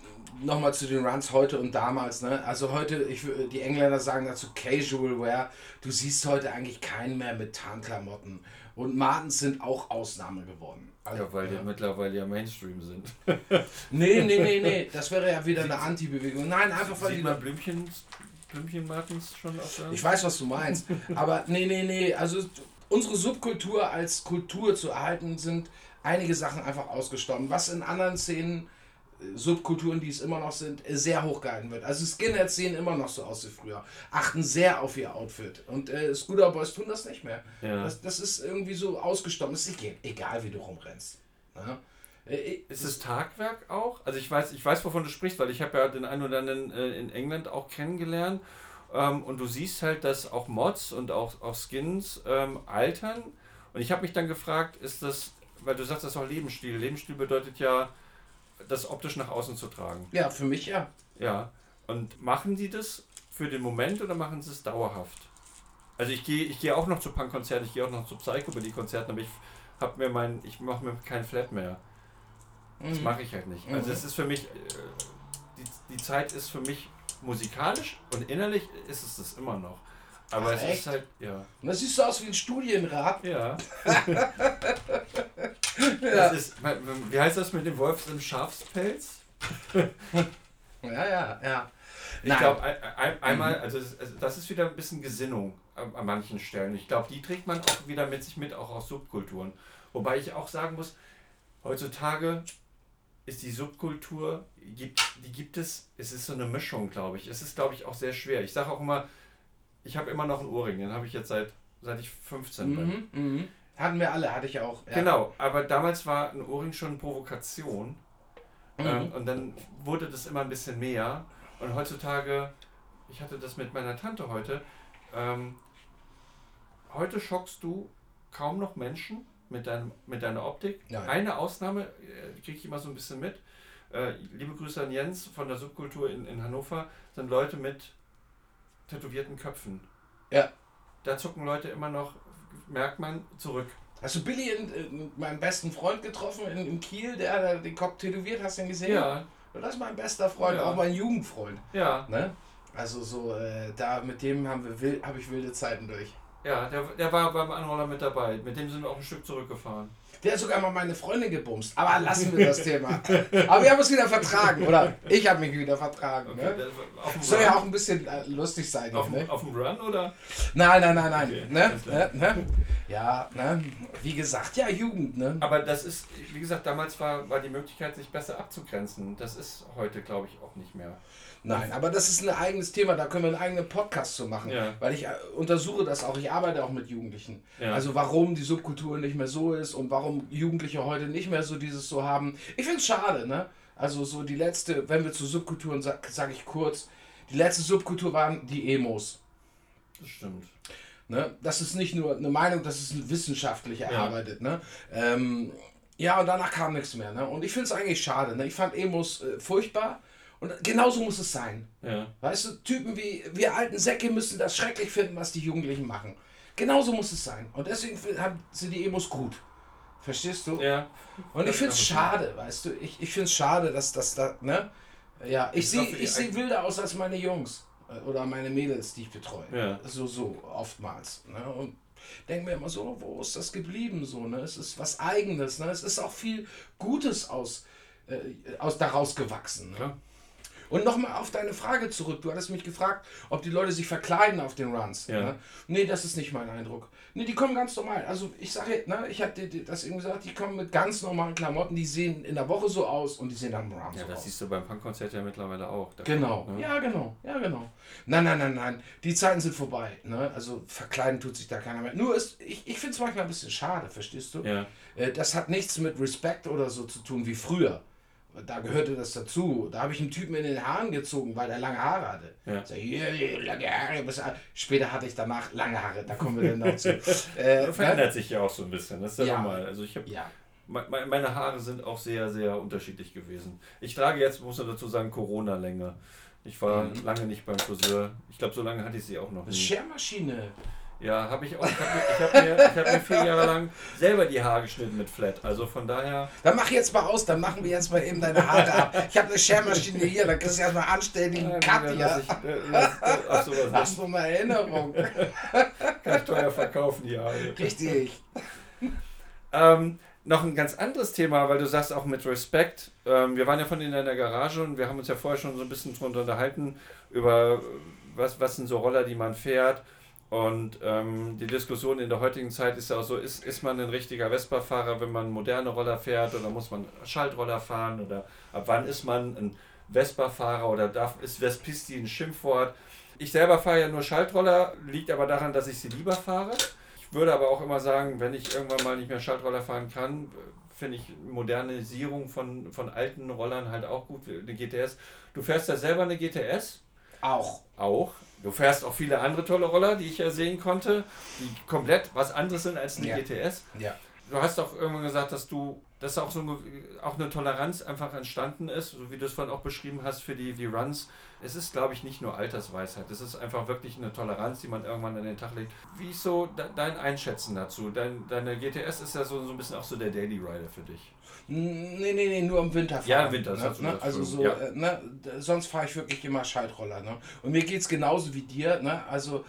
nochmal zu den Runs heute und damals. Ne? Also heute, ich, die Engländer sagen dazu Casual Wear. Du siehst heute eigentlich keinen mehr mit Tarnklamotten. Und Martens sind auch Ausnahme geworden. Also, Ja, weil die ja. mittlerweile ja Mainstream sind. Nee, nee, nee, nee. Das wäre ja wieder eine Anti-Bewegung. Nein, einfach weil die man Blümchen, Blümchen Martens schon auf der Ich weiß, was du meinst. Aber nee, nee, nee. Also unsere Subkultur als Kultur zu erhalten, sind einige Sachen einfach ausgestorben. Was in anderen Szenen, Subkulturen, die es immer noch sind, äh, sehr hochgehalten wird. Also Skinheads sehen immer noch so aus wie früher. Achten sehr auf ihr Outfit. Und äh, Scooter Boys tun das nicht mehr. Ja. Das, das ist irgendwie so ausgestorben. Es ist egal, wie du rumrennst. Ne? Äh, Ist es Tagwerk auch? Also ich weiß, ich weiß, wovon du sprichst, weil ich habe ja den einen oder anderen äh, in England auch kennengelernt. Ähm, und du siehst halt, dass auch Mods und auch, auch Skins ähm, altern. Und ich habe mich dann gefragt, ist das, weil du sagst, das ist auch Lebensstil. Lebensstil bedeutet ja, das optisch nach außen zu tragen. Ja, für mich ja. Ja. Und machen die das für den Moment oder machen sie es dauerhaft? Also ich gehe ich gehe auch noch zu Punk-Konzerten, ich gehe auch noch zu Psycho-Konzerten, aber ich habe mir mein, ich mache mir kein Flat mehr. Das Mhm. mache ich halt nicht. Also Mhm. es ist für mich, äh, die, die Zeit ist für mich musikalisch und innerlich ist es das immer noch. Aber es echt? ist halt, ja. Und das siehst du aus wie ein Studienrat. Ja. Das ist, wie heißt das mit dem Wolf im Schafspelz? Ja, ja, ja. Ich glaube, ein, ein, einmal, also, also das ist wieder ein bisschen Gesinnung an, an manchen Stellen. Ich glaube, die trägt man auch wieder mit sich mit, auch aus Subkulturen. Wobei ich auch sagen muss, heutzutage ist die Subkultur, gibt, die gibt es, es ist so eine Mischung, glaube ich. Es ist, glaube ich, auch sehr schwer. Ich sage auch immer, ich habe immer noch einen Ohrring, den habe ich jetzt seit, seit ich 15 bin. Mhm, mhm. Hatten wir alle, hatte ich auch. Ja. Genau, aber damals war ein Ohrring schon Provokation. Mhm. Ähm, und dann wurde das immer ein bisschen mehr. Und heutzutage, ich hatte das mit meiner Tante heute, ähm, heute schockst du kaum noch Menschen mit, deinem, mit deiner Optik. Nein. Eine Ausnahme äh, kriege ich immer so ein bisschen mit. Äh, liebe Grüße an Jens von der Subkultur in, in Hannover, sind Leute mit tätowierten Köpfen. Ja. Da zucken Leute immer noch, merkt man, zurück. Hast du Billy, in, in, meinen besten Freund, getroffen in, in Kiel, der hat den Kopf tätowiert, hast du ihn gesehen? Ja, Das ist mein bester Freund, Ja. auch mein Jugendfreund. ja. Ne? Also so, äh, da mit dem haben wir wild, habe ich wilde Zeiten durch. Ja, der, der war beim Anroller mit dabei. Mit dem sind wir auch ein Stück zurückgefahren. Der hat sogar mal meine Freundin gebumst. Aber lassen wir das Thema. Aber wir haben uns wieder vertragen. Oder ich habe mich wieder vertragen. Okay, ne? Soll ja auch ein bisschen äh, lustig sein. Auf, ne? auf dem Run oder? Nein, nein, nein, nein. Okay. Ne? Ne? Ne? Ja, ne? wie gesagt, ja, Jugend. Ne? Aber das ist, wie gesagt, damals war, war die Möglichkeit, sich besser abzugrenzen. Das ist heute, glaube ich, auch nicht mehr. Nein, aber das ist ein eigenes Thema, da können wir einen eigenen Podcast zu machen. Ja. Weil ich äh, untersuche das auch, ich arbeite auch mit Jugendlichen. Ja. Also warum die Subkultur nicht mehr so ist und warum Jugendliche heute nicht mehr so dieses so haben. Ich finde es schade, ne? Also so die letzte, wenn wir zu Subkulturen, sage sag ich kurz, die letzte Subkultur waren die Emos. Das stimmt. Ne? Das ist nicht nur eine Meinung, das ist wissenschaftlich erarbeitet. Ja. Ne? Ähm, ja, und danach kam nichts mehr. Ne? Und ich finde es eigentlich schade. Ne? Ich fand Emos äh, furchtbar. Und genauso muss es sein. Ja. Weißt du, Typen wie wir alten Säcke müssen das schrecklich finden, was die Jugendlichen machen. Genauso muss es sein. Und deswegen sind die Emos gut. Verstehst du? Ja. Und ich finde es schade, weißt du? Ich, ich finde es schade, dass das da, ne? Ja, ich, ich sehe ich seh wilder aus als meine Jungs. Äh, oder meine Mädels, die ich betreue. Ja. So, so, oftmals. Ne? Und denke mir immer so, wo ist das geblieben? So, ne? Es ist was Eigenes. Ne? Es ist auch viel Gutes aus, äh, aus daraus gewachsen. Ne? Ja. Und nochmal auf deine Frage zurück. Du hattest mich gefragt, ob die Leute sich verkleiden auf den Runs. Ja. Ne? Nee, das ist nicht mein Eindruck. Nee, die kommen ganz normal. Also ich sage, ne, ich habe dir das eben gesagt, die kommen mit ganz normalen Klamotten, die sehen in der Woche so aus und die sehen am Run ja, so das aus. siehst du beim Punkkonzert ja mittlerweile auch. Genau, kommt, ne? ja genau, ja genau. Nein, nein, nein, nein, die Zeiten sind vorbei. Ne? Also verkleiden tut sich da keiner mehr. Nur ist, ich, ich finde es manchmal ein bisschen schade, verstehst du? Ja. Äh, das hat nichts mit Respekt oder so zu tun wie früher. Da gehörte das dazu. Da habe ich einen Typen in den Haaren gezogen, weil er lange Haare hatte. Ja. Sag, hier, lange Haare. Später hatte ich danach lange Haare, da kommen wir dann dazu. äh, das verändert ne? sich ja auch so ein bisschen, das ist ja, ja. normal. Also ich habe ja. meine Haare sind auch sehr, sehr unterschiedlich gewesen. Ich trage jetzt, muss man dazu sagen, Corona-Länge. Ich war mhm. lange nicht beim Friseur. Ich glaube, so lange hatte ich sie auch noch nicht. Schermaschine. Ja, habe ich auch. Ich habe mir, hab mir, hab mir vier Jahre lang selber die Haare geschnitten mit Flat. Also von daher. Dann mach jetzt mal aus, dann machen wir jetzt mal eben deine Haare ab. Ich habe eine Schermaschine hier, dann kriegst du erstmal anständigen ja, Cut hier. Lass, ach, sowas Hast du mal Erinnerung? Kann ich teuer verkaufen, die Haare. Richtig. Ähm, noch ein ganz anderes Thema, weil du sagst auch mit Respekt. Ähm, wir waren ja von in deiner Garage und wir haben uns ja vorher schon so ein bisschen drunter unterhalten über was, was sind so Roller, die man fährt. Und ähm, die Diskussion in der heutigen Zeit ist ja auch so, ist, ist man ein richtiger Vespa-Fahrer, wenn man moderne Roller fährt oder muss man Schaltroller fahren oder ab wann ist man ein Vespa-Fahrer oder darf, ist Vespisti ein Schimpfwort? Ich selber fahre ja nur Schaltroller, liegt aber daran, dass ich sie lieber fahre. Ich würde aber auch immer sagen, wenn ich irgendwann mal nicht mehr Schaltroller fahren kann, finde ich Modernisierung von, von alten Rollern halt auch gut, eine GTS. Du fährst ja selber eine GTS? Auch. Auch. Du fährst auch viele andere tolle Roller, die ich ja sehen konnte, die komplett was anderes sind als eine ja. GTS. Ja. Du hast auch irgendwann gesagt, dass du, dass auch so eine, auch eine Toleranz einfach entstanden ist, so wie du es vorhin auch beschrieben hast für die, die Runs. Es ist, glaube ich, nicht nur Altersweisheit. Es ist einfach wirklich eine Toleranz, die man irgendwann an den Tag legt. Wie ist so dein Einschätzen dazu? Dein, deine GTS ist ja so, so ein bisschen auch so der Daily Rider für dich. Nee, nee, nee, nur im Winter fahren. Ja, im Winter. Ne? ne? Also so, ja. äh, ne? sonst fahre ich wirklich immer Schaltroller. Ne? Und mir geht es genauso wie dir. Ne? Also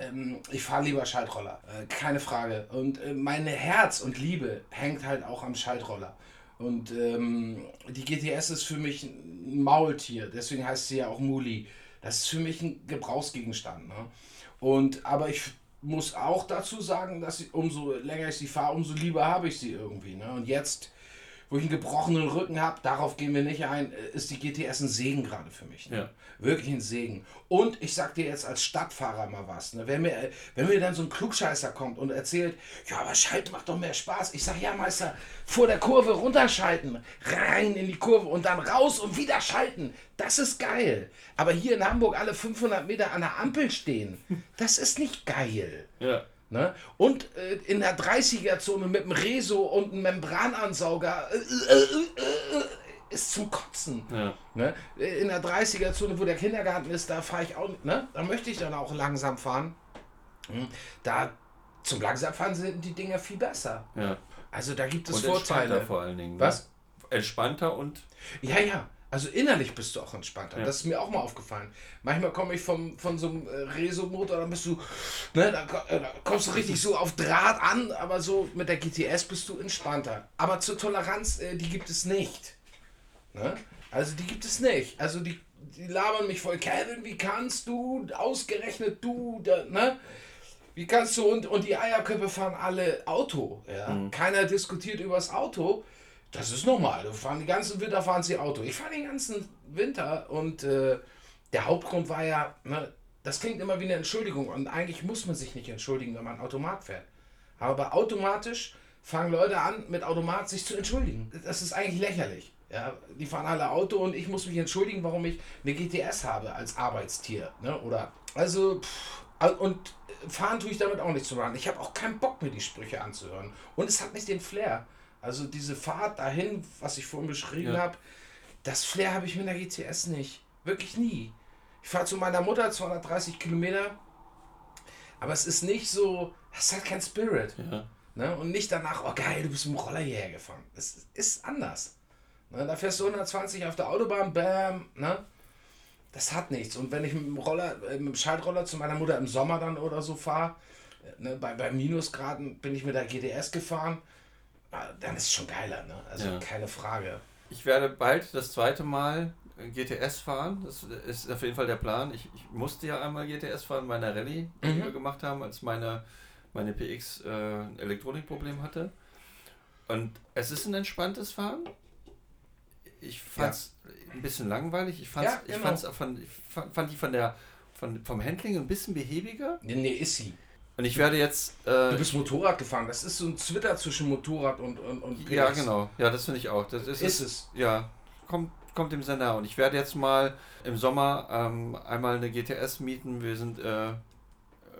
äh, ähm, ich fahre lieber Schaltroller, äh, keine Frage. Und äh, mein Herz und Liebe hängt halt auch am Schaltroller. Und ähm, die GTS ist für mich ein Maultier, deswegen heißt sie ja auch Muli. Das ist für mich ein Gebrauchsgegenstand. Ne? Und, aber ich muss auch dazu sagen, dass ich, umso länger ich sie fahre, umso lieber habe ich sie irgendwie. Ne? Und jetzt, wo ich einen gebrochenen Rücken habe, darauf gehen wir nicht ein, äh, ist die GTS ein Segen gerade für mich. Ne? Ja. Wirklich ein Segen. Und ich sag dir jetzt als Stadtfahrer mal was. Ne? Wenn, mir, wenn mir dann so ein Klugscheißer kommt und erzählt, ja, aber Schalten macht doch mehr Spaß. Ich sag, ja, Meister, vor der Kurve runterschalten, rein in die Kurve und dann raus und wieder schalten. Das ist geil. Aber hier in Hamburg alle 500 Meter an der Ampel stehen, das ist nicht geil. Ja. Ne? Und äh, in der 30er-Zone mit einem Reso und einem Membranansauger äh, äh, äh, äh ist zum Kotzen. Ja. Ne? In der 30er-Zone, wo der Kindergarten ist, da fahre ich auch, ne? da möchte ich dann auch langsam fahren. Hm? Da zum Langsamfahren sind die Dinger viel besser. Ja. Also da gibt es und Vorteile. vor allen Dingen. Ne? Was? Entspannter und. Ja, ja. Also innerlich bist du auch entspannter. Ja. Das ist mir auch mal aufgefallen. Manchmal komme ich vom, von so einem äh, Reso-Motor, dann bist du, ne, da, äh, da kommst du richtig so auf Draht an, aber so mit der GTS bist du entspannter. Aber zur Toleranz, äh, die gibt es nicht. Ne? Also die gibt es nicht. Also die, die labern mich voll. Kevin, wie kannst du, ausgerechnet du, da, ne? Wie kannst du, und, und die Eierköpfe fahren alle Auto. Ja? Keiner diskutiert über das Auto. Das ist normal. Wir fahren den ganzen Winter fahren sie Auto. Ich fahre den ganzen Winter und äh, der Hauptgrund war ja, ne, das klingt immer wie eine Entschuldigung und eigentlich muss man sich nicht entschuldigen, wenn man Automat fährt. Aber automatisch fangen Leute an, mit Automat sich zu entschuldigen. Das ist eigentlich lächerlich. Ja, die fahren alle Auto und ich muss mich entschuldigen, warum ich eine GTS habe als Arbeitstier. Ne? Oder also pff, und fahren tue ich damit auch nicht zu ran. Ich habe auch keinen Bock mir die Sprüche anzuhören. Und es hat nicht den Flair. Also diese Fahrt dahin, was ich vorhin beschrieben Ja. habe, das Flair habe ich mit der GTS nicht. Wirklich nie. Ich fahre zu meiner Mutter 230 Kilometer, aber es ist nicht so, es hat kein Spirit. Ja. Ne? Und nicht danach, oh geil, du bist mit dem Roller hierher gefahren. Es ist anders. Ne? Da fährst du 120 auf der Autobahn, bam, ne? Das hat nichts. Und wenn ich mit dem Roller, äh, mit dem Schaltroller zu meiner Mutter im Sommer dann oder so fahre, ne, bei, bei Minusgraden bin ich mit der GTS gefahren, ah, dann ist es schon geiler, ne? Also Ja. keine Frage. Ich werde bald das zweite Mal GTS fahren. Das ist auf jeden Fall der Plan. Ich, ich musste ja einmal GTS fahren bei einer Rallye, die Mhm. wir gemacht haben, als meine, meine PX äh, ein Elektronikproblem hatte. Und es ist ein entspanntes Fahren. Ich fand es ein bisschen langweilig. Ich fand Ja, ich genau. fand's auch von, ich fand, fand die von der, von, vom Handling ein bisschen behäbiger. Nee, nee, ist sie. Und ich werde jetzt. Du Äh, bist Motorrad gefahren. Das ist so ein Zwitter zwischen Motorrad und, und, und ja, genau. Ja, das finde ich auch. Das ist, Ist es. Ja, kommt, kommt dem sehr nah. Und ich werde jetzt mal im Sommer ähm, einmal eine GTS mieten. Wir sind äh,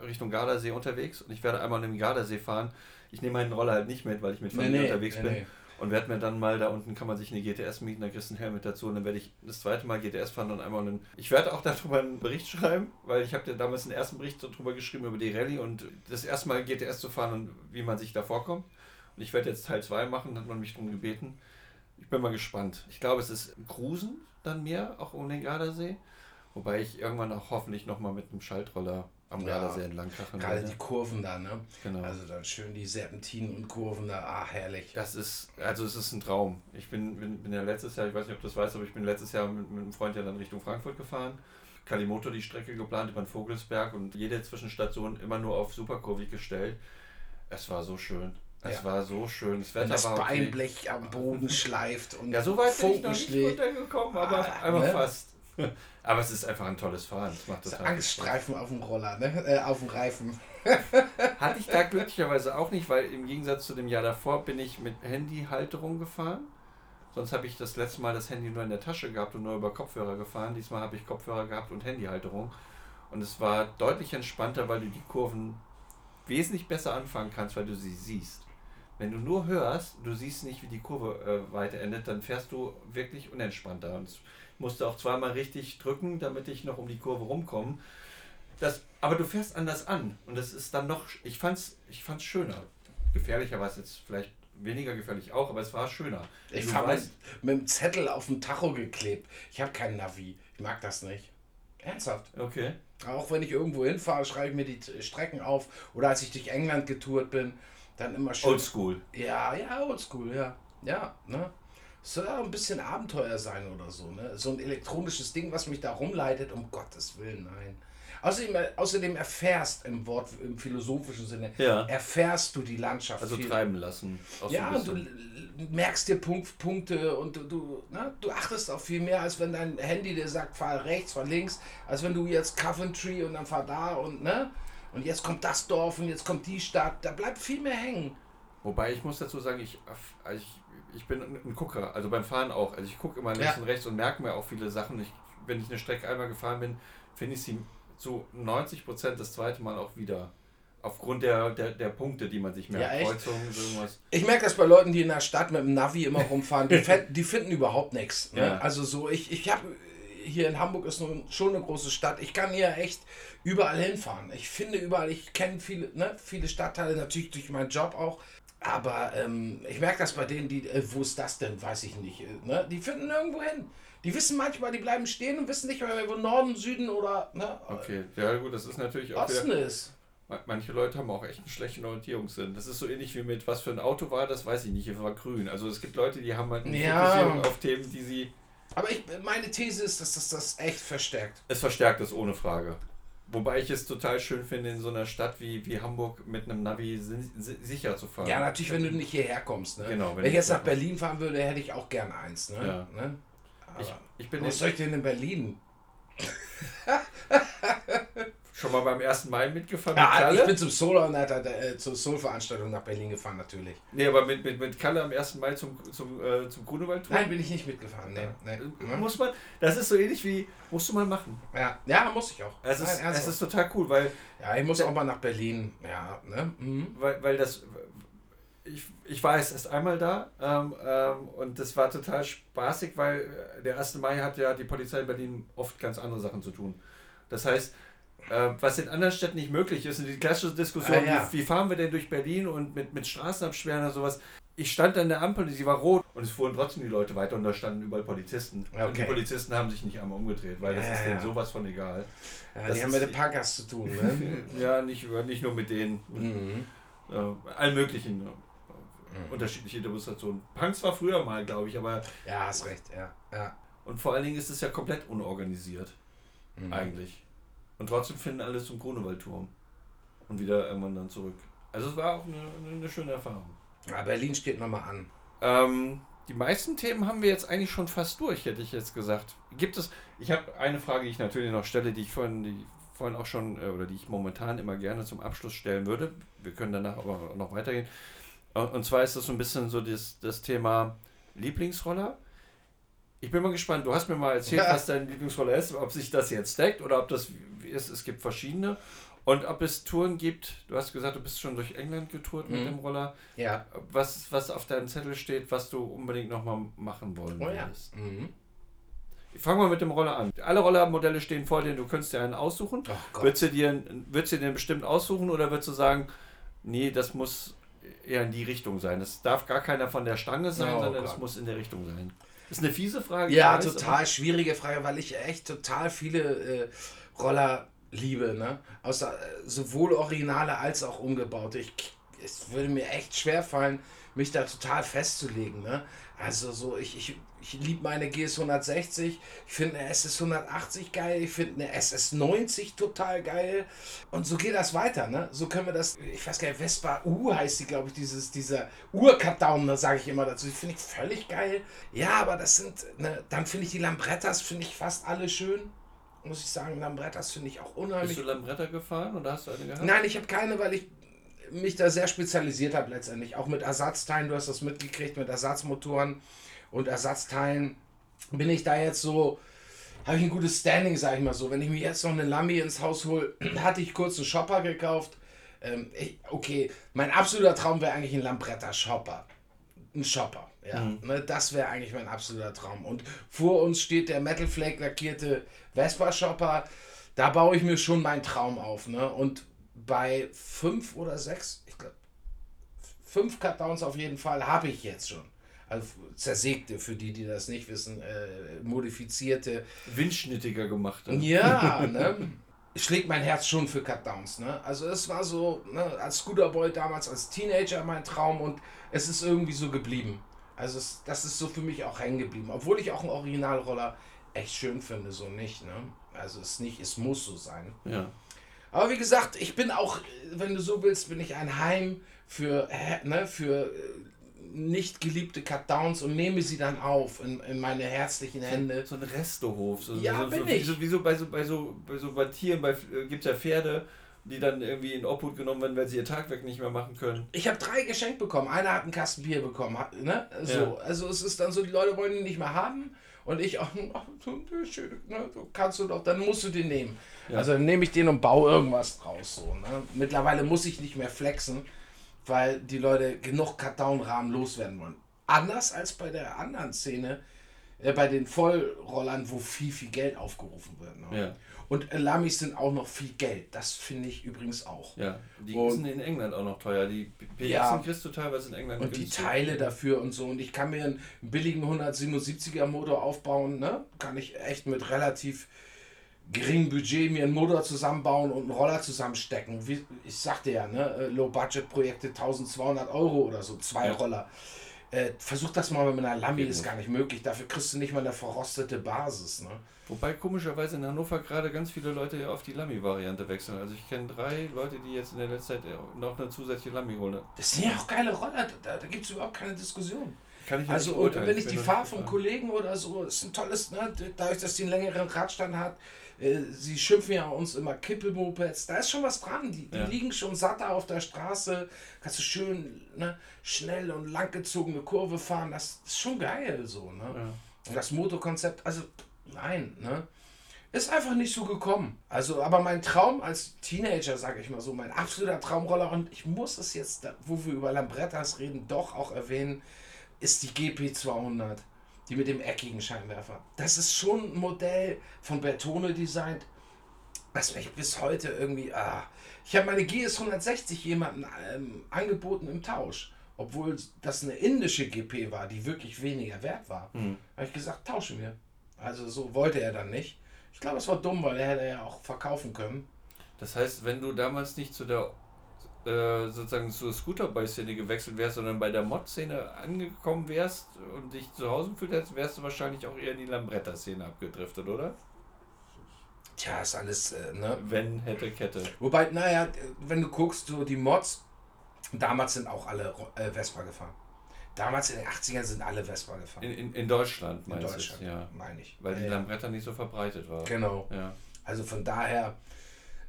Richtung Gardasee unterwegs und ich werde einmal im Gardasee fahren. Ich nehme meinen Roller halt nicht mit, weil ich mit Familie unterwegs bin. Und werde mir dann mal da unten kann man sich eine GTS mieten, da kriegst du einen Helm mit dazu und dann werde ich das zweite Mal GTS fahren und einmal einen. Ich werde auch darüber einen Bericht schreiben, weil ich habe dir damals einen ersten Bericht darüber geschrieben über die Rallye und das erste Mal GTS zu fahren und wie man sich da vorkommt. Und ich werde jetzt Teil 2 machen, hat man mich darum gebeten. Ich bin mal gespannt. Ich glaube, es ist Cruisen dann mehr, auch um den Gardasee. Wobei ich irgendwann auch hoffentlich nochmal mit einem Schaltroller am Ja, Gardasee entlang krachen Gerade die Kurven da, ne? Genau. Also dann schön die Serpentinen und Kurven da. Ah, herrlich. Das ist, also es ist ein Traum. Ich bin, bin, bin ja letztes Jahr, ich weiß nicht, ob du das weißt, aber ich bin letztes Jahr mit, mit einem Freund ja dann Richtung Frankfurt gefahren. Kalimoto die Strecke geplant über den Vogelsberg und jede Zwischenstation immer nur auf superkurvig gestellt. Es war so schön. Es Ja. war so schön. Das Wetter das war okay. Beinblech am Boden schleift und Ja, so weit bin ich noch nicht runtergekommen, aber Ah, einmal ne? fast. Aber es ist einfach ein tolles Fahren. Es macht total Angststreifen auf dem Roller, ne? Äh, auf dem Reifen. Hatte ich da glücklicherweise auch nicht, weil im Gegensatz zu dem Jahr davor bin ich mit Handyhalterung gefahren. Sonst habe ich das letzte Mal das Handy nur in der Tasche gehabt und nur über Kopfhörer gefahren. Diesmal habe ich Kopfhörer gehabt und Handyhalterung. Und es war deutlich entspannter, weil du die Kurven wesentlich besser anfangen kannst, weil du sie siehst. Wenn du nur hörst, du siehst nicht, wie die Kurve äh, weiter endet, dann fährst du wirklich unentspannter. Und musste auch zweimal richtig drücken, damit ich noch um die Kurve rumkomme. Das, aber du fährst anders an und das ist dann noch, ich fand's, ich fand's schöner. Gefährlicher war es jetzt vielleicht weniger gefährlich auch, aber es war schöner. Ich fahre mit, mit dem Zettel auf dem Tacho geklebt. Ich habe kein Navi. Ich mag das nicht. Ernsthaft. Okay. Auch wenn ich irgendwo hinfahre, schreibe ich mir die Strecken auf. Oder als ich durch England getourt bin, dann immer schön. Oldschool. Ja, ja, oldschool, ja. Ja, ne? Soll ja ein bisschen Abenteuer sein oder so, ne? So ein elektronisches Ding, was mich da rumleitet, um Gottes Willen, nein. Außerdem, außerdem erfährst im Wort, im philosophischen Sinne, Ja. erfährst du die Landschaft Also viel. treiben lassen. Ja, und du merkst dir Punkt, Punkte und du, du, ne, du achtest auf viel mehr, als wenn dein Handy dir sagt, fahr rechts, fahr links, als wenn du jetzt Coventry und dann fahr da und ne? Und jetzt kommt das Dorf und jetzt kommt die Stadt, da bleibt viel mehr hängen. Wobei ich muss dazu sagen, ich, also ich, ich bin ein Gucker, also beim Fahren auch. Also ich gucke immer links Ja. und rechts und merke mir auch viele Sachen. Ich, wenn ich eine Strecke einmal gefahren bin, finde ich sie zu 90 Prozent das zweite Mal auch wieder. Aufgrund der, der, der Punkte, die man sich merkt. Ja? Kreuzungen, irgendwas. Ich merke das bei Leuten, die in der Stadt mit dem Navi immer rumfahren, die, die finden überhaupt nichts. Ne? Ja. Also so, ich, ich habe hier in Hamburg ist schon eine große Stadt. Ich kann hier echt überall hinfahren. Ich finde überall, ich kenne viele, ne, viele Stadtteile, natürlich durch meinen Job auch. Aber ähm, ich merke das bei denen, die, äh, wo ist das denn, weiß ich nicht. Äh, ne? Die finden nirgendwo hin. Die wissen manchmal, die bleiben stehen und wissen nicht mehr, wo Norden, Süden oder ne, Okay, ja gut, das ist natürlich auch Osten wieder, ist. Manche Leute haben auch echt einen schlechten Orientierungssinn. Das ist so ähnlich wie mit, was für ein Auto war, das weiß ich nicht, es war grün. Also es gibt Leute, die haben halt eine Ja. Fokussierung auf Themen, die sie... Aber ich, meine These ist, dass das das echt verstärkt. Es verstärkt es ohne Frage. Wobei ich es total schön finde, in so einer Stadt wie, wie Hamburg mit einem Navi si si- sicher zu fahren. Ja, natürlich, wenn du nicht hierher kommst. Ne? Genau, wenn wenn ich jetzt nach Berlin fahren würde, hätte ich auch gerne eins. Ne? Ja. Ne? Ich, ich bin was soll ich denn in Berlin? schon mal beim 1. Mai mitgefahren Ja, mit Kalle. ich bin zum Soul, äh, zur Soul-Veranstaltung nach Berlin gefahren, natürlich. nee, aber mit, mit, mit Kalle am 1. Mai zum, zum, äh, zum Grunewald Nein, bin ich nicht mitgefahren. Nee, nee. Äh, Muss man, das ist so ähnlich wie, musst du mal machen. Ja, ja, muss ich auch. Es ist, Nein, es ist total cool, weil, ja, ich muss auch mal nach Berlin. Ja, ne? Mhm. weil, weil das, ich, ich war jetzt erst einmal da ähm, ähm, und das war total spaßig, weil der 1. Mai hat ja die Polizei in Berlin oft ganz andere Sachen zu tun. Das heißt, was in anderen Städten nicht möglich ist, und die klassische Diskussion, Ah, ja. wie, wie fahren wir denn durch Berlin und mit, mit Straßenabsperren oder sowas. Ich stand an der Ampel, sie war rot und es fuhren trotzdem die Leute weiter und da standen überall Polizisten. Ja, Und die okay. Polizisten haben sich nicht einmal umgedreht, weil das Ja, ist denen ja. sowas von egal. Ja, Das die haben ist mit den Punkers zu tun. Ne? Ja, nicht, nicht nur mit denen. mhm. Äh, allen möglichen. Äh, Unterschiedliche Demonstrationen. Punks war früher mal, glaube ich, aber. Ja, hast recht, ja. ja. Und vor allen Dingen ist es ja komplett unorganisiert. Mhm. Eigentlich. Und trotzdem finden alle zum Grunewaldturm. Und wieder irgendwann dann zurück. Also es war auch eine, eine schöne Erfahrung. ja, Berlin steht nochmal an. Ähm, die meisten Themen haben wir jetzt eigentlich schon fast durch, hätte ich jetzt gesagt. Gibt es, ich habe eine Frage, die ich natürlich noch stelle, die ich vorhin, die vorhin auch schon, äh, oder die ich momentan immer gerne zum Abschluss stellen würde. Wir können danach aber noch weitergehen. Und zwar ist das so ein bisschen so das, das Thema Lieblingsroller. Ich bin mal gespannt, du hast mir mal erzählt, Ja. was dein Lieblingsroller ist, ob sich das jetzt deckt oder ob das ist. Es gibt verschiedene. Und ob es Touren gibt, du hast gesagt, du bist schon durch England getourt mit Mhm. dem Roller Ja. was, was auf deinem Zettel steht, was du unbedingt nochmal machen wollen Oh ja. würdest. Mhm. Fangen wir mit dem Roller an. Alle Rollermodelle stehen vor dir, du könntest dir einen aussuchen. Oh. Würdest du dir, würdest du dir den bestimmt aussuchen oder würdest du sagen, nee, das muss eher in die Richtung sein. Das darf gar keiner von der Stange sein, Oh sondern Gott. das muss in der Richtung sein. Das ist eine fiese Frage. Ja, weiß, total schwierige Frage, weil ich echt total viele äh, Roller liebe. Ne? Außer, äh, sowohl Originale als auch umgebaute. Ich, es würde mir echt schwer fallen, mich da total festzulegen. Ne? Also so, ich, ich, ich liebe meine GS 160, ich finde eine SS 180 geil, ich finde eine SS 90 total geil. Und so geht das weiter, ne? So können wir das, ich weiß gar nicht, Vespa U heißt die, glaube ich, dieses, dieser Ur-Cutdown, da sage ich immer dazu. Die finde ich völlig geil. Ja, aber das sind, ne, dann finde ich die Lambrettas, finde ich fast alle schön. Muss ich sagen, Lambrettas finde ich auch Bist unheimlich. du Lambretta gefahren oder hast du eine gehabt? Nein, ich habe keine, weil ich mich da sehr spezialisiert habe letztendlich. Auch mit Ersatzteilen, du hast das mitgekriegt, mit Ersatzmotoren und Ersatzteilen bin ich da jetzt so, habe ich ein gutes Standing, sage ich mal so. Wenn ich mir jetzt noch eine Lambi ins Haus hole, hatte ich kurz einen Shopper gekauft. Ähm, ich, okay, mein absoluter Traum wäre eigentlich ein Lambretta Shopper. Ein Shopper, ja. Ne, das wäre eigentlich mein absoluter Traum. Und vor uns steht der Metal Flake lackierte Vespa Shopper. Da baue ich mir schon meinen Traum auf. Ne? Und bei fünf oder sechs, ich glaube, fünf Cutdowns auf jeden Fall habe ich jetzt schon. Also zersägte, für die, die das nicht wissen, äh, modifizierte. Windschnittiger gemacht. ne? Ja, ne? Schlägt mein Herz schon für Cutdowns, ne? Also es war so, ne, als Scooterboy damals, als Teenager mein Traum und es ist irgendwie so geblieben. Also es, das ist so für mich auch hängen geblieben. Obwohl ich auch einen Originalroller echt schön finde, so nicht, ne? Also es nicht, es muss so sein. Ja. Aber wie gesagt, ich bin auch, wenn du so willst, bin ich ein Heim für, ne, für äh, nicht geliebte Cutdowns und nehme sie dann auf in, in meine herzlichen Hände. So ein Restehof. So, Ja, so, bin so, ich. Wie so, wie so bei so bei so bei so bei Tieren, bei äh, gibt ja Pferde, die dann irgendwie in Obhut genommen werden, weil sie ihr Tagwerk nicht mehr machen können. Ich habe drei geschenkt bekommen. Einer hat einen Kasten Bier bekommen. Hat, ne? so, Ja. Also es ist dann so, die Leute wollen ihn nicht mehr haben. Und ich auch, ne? kannst du doch, dann musst du den nehmen. Ja. Also dann nehme ich den und baue irgendwas draus. So, ne? Mittlerweile muss ich nicht mehr flexen, weil die Leute genug Cut-Down-Rahmen loswerden wollen. Anders als bei der anderen Szene, äh, bei den Vollrollern, wo viel, viel Geld aufgerufen wird. Ne? Ja. Und äh, Lamis sind auch noch viel Geld. Das finde ich übrigens auch. Ja, die Und- sind in England auch noch teuer. Die PX Ja. kriegst du teilweise in England Und die. Teile dafür und so. Und ich kann mir einen billigen 177er Motor aufbauen. Ne? Kann ich echt mit relativ geringem Budget mir einen Motor zusammenbauen und einen Roller zusammenstecken. Wie, ich sagte ja, ne? Low-Budget-Projekte 1200 Euro oder so, zwei Ja. Roller. Äh, versuch das mal mit einer Lamy, ist gar nicht möglich. Dafür kriegst du nicht mal eine verrostete Basis. Ne? Wobei komischerweise in Hannover gerade ganz viele Leute ja auf die Lamy-Variante wechseln. Also ich kenne drei Leute, die jetzt in der letzten Zeit noch eine zusätzliche Lamy holen. Das sind ja auch geile Roller, da, da gibt es überhaupt keine Diskussion. Kann ich ja Also und wenn ich die bin fahre nicht Kollegen oder so, ist ein tolles, ne? dadurch, dass die einen längeren Radstand hat, äh, sie schimpfen ja uns immer Kippelmopeds, da ist schon was dran, die, die Ja. liegen schon satter auf der Straße, kannst du schön ne, schnell und langgezogene Kurve fahren, das ist schon geil so. Ne? Ja. Und das Motorkonzept, also nein, ne? Ist einfach nicht so gekommen. Also, aber mein Traum als Teenager, sage ich mal so, mein absoluter Traumroller, und ich muss es jetzt, wo wir über Lambrettas reden, doch auch erwähnen, ist die GP200. Die mit dem eckigen Scheinwerfer. Das ist schon ein Modell von Bertone designt, was mich bis heute irgendwie. Ah, ich habe meine GS 160 jemandem ähm, angeboten im Tausch. Obwohl das eine indische GP war, die wirklich weniger wert war. Hm. Habe ich gesagt, tauschen wir. Also so wollte er dann nicht. Ich glaube, es war dumm, weil er hätte ja auch verkaufen können. Das heißt, wenn du damals nicht zu der äh, sozusagen zur Scooterbike-Szene gewechselt wärst, sondern bei der Mod-Szene angekommen wärst und dich zu Hause gefühlt hättest, wärst du wahrscheinlich auch eher in die Lambretta-Szene abgedriftet, oder? Tja, ist alles, äh, ne? Wenn, hätte, Kette. Wobei, naja, wenn du guckst, so die Mods, damals sind auch alle äh, Vespa gefahren. Damals in den 80ern sind alle Vespa gefahren. In, in, in Deutschland, In meinst Deutschland, du? Ja. meine ich. Weil die. Lambretta nicht so verbreitet war. Genau. Ja. Also von daher,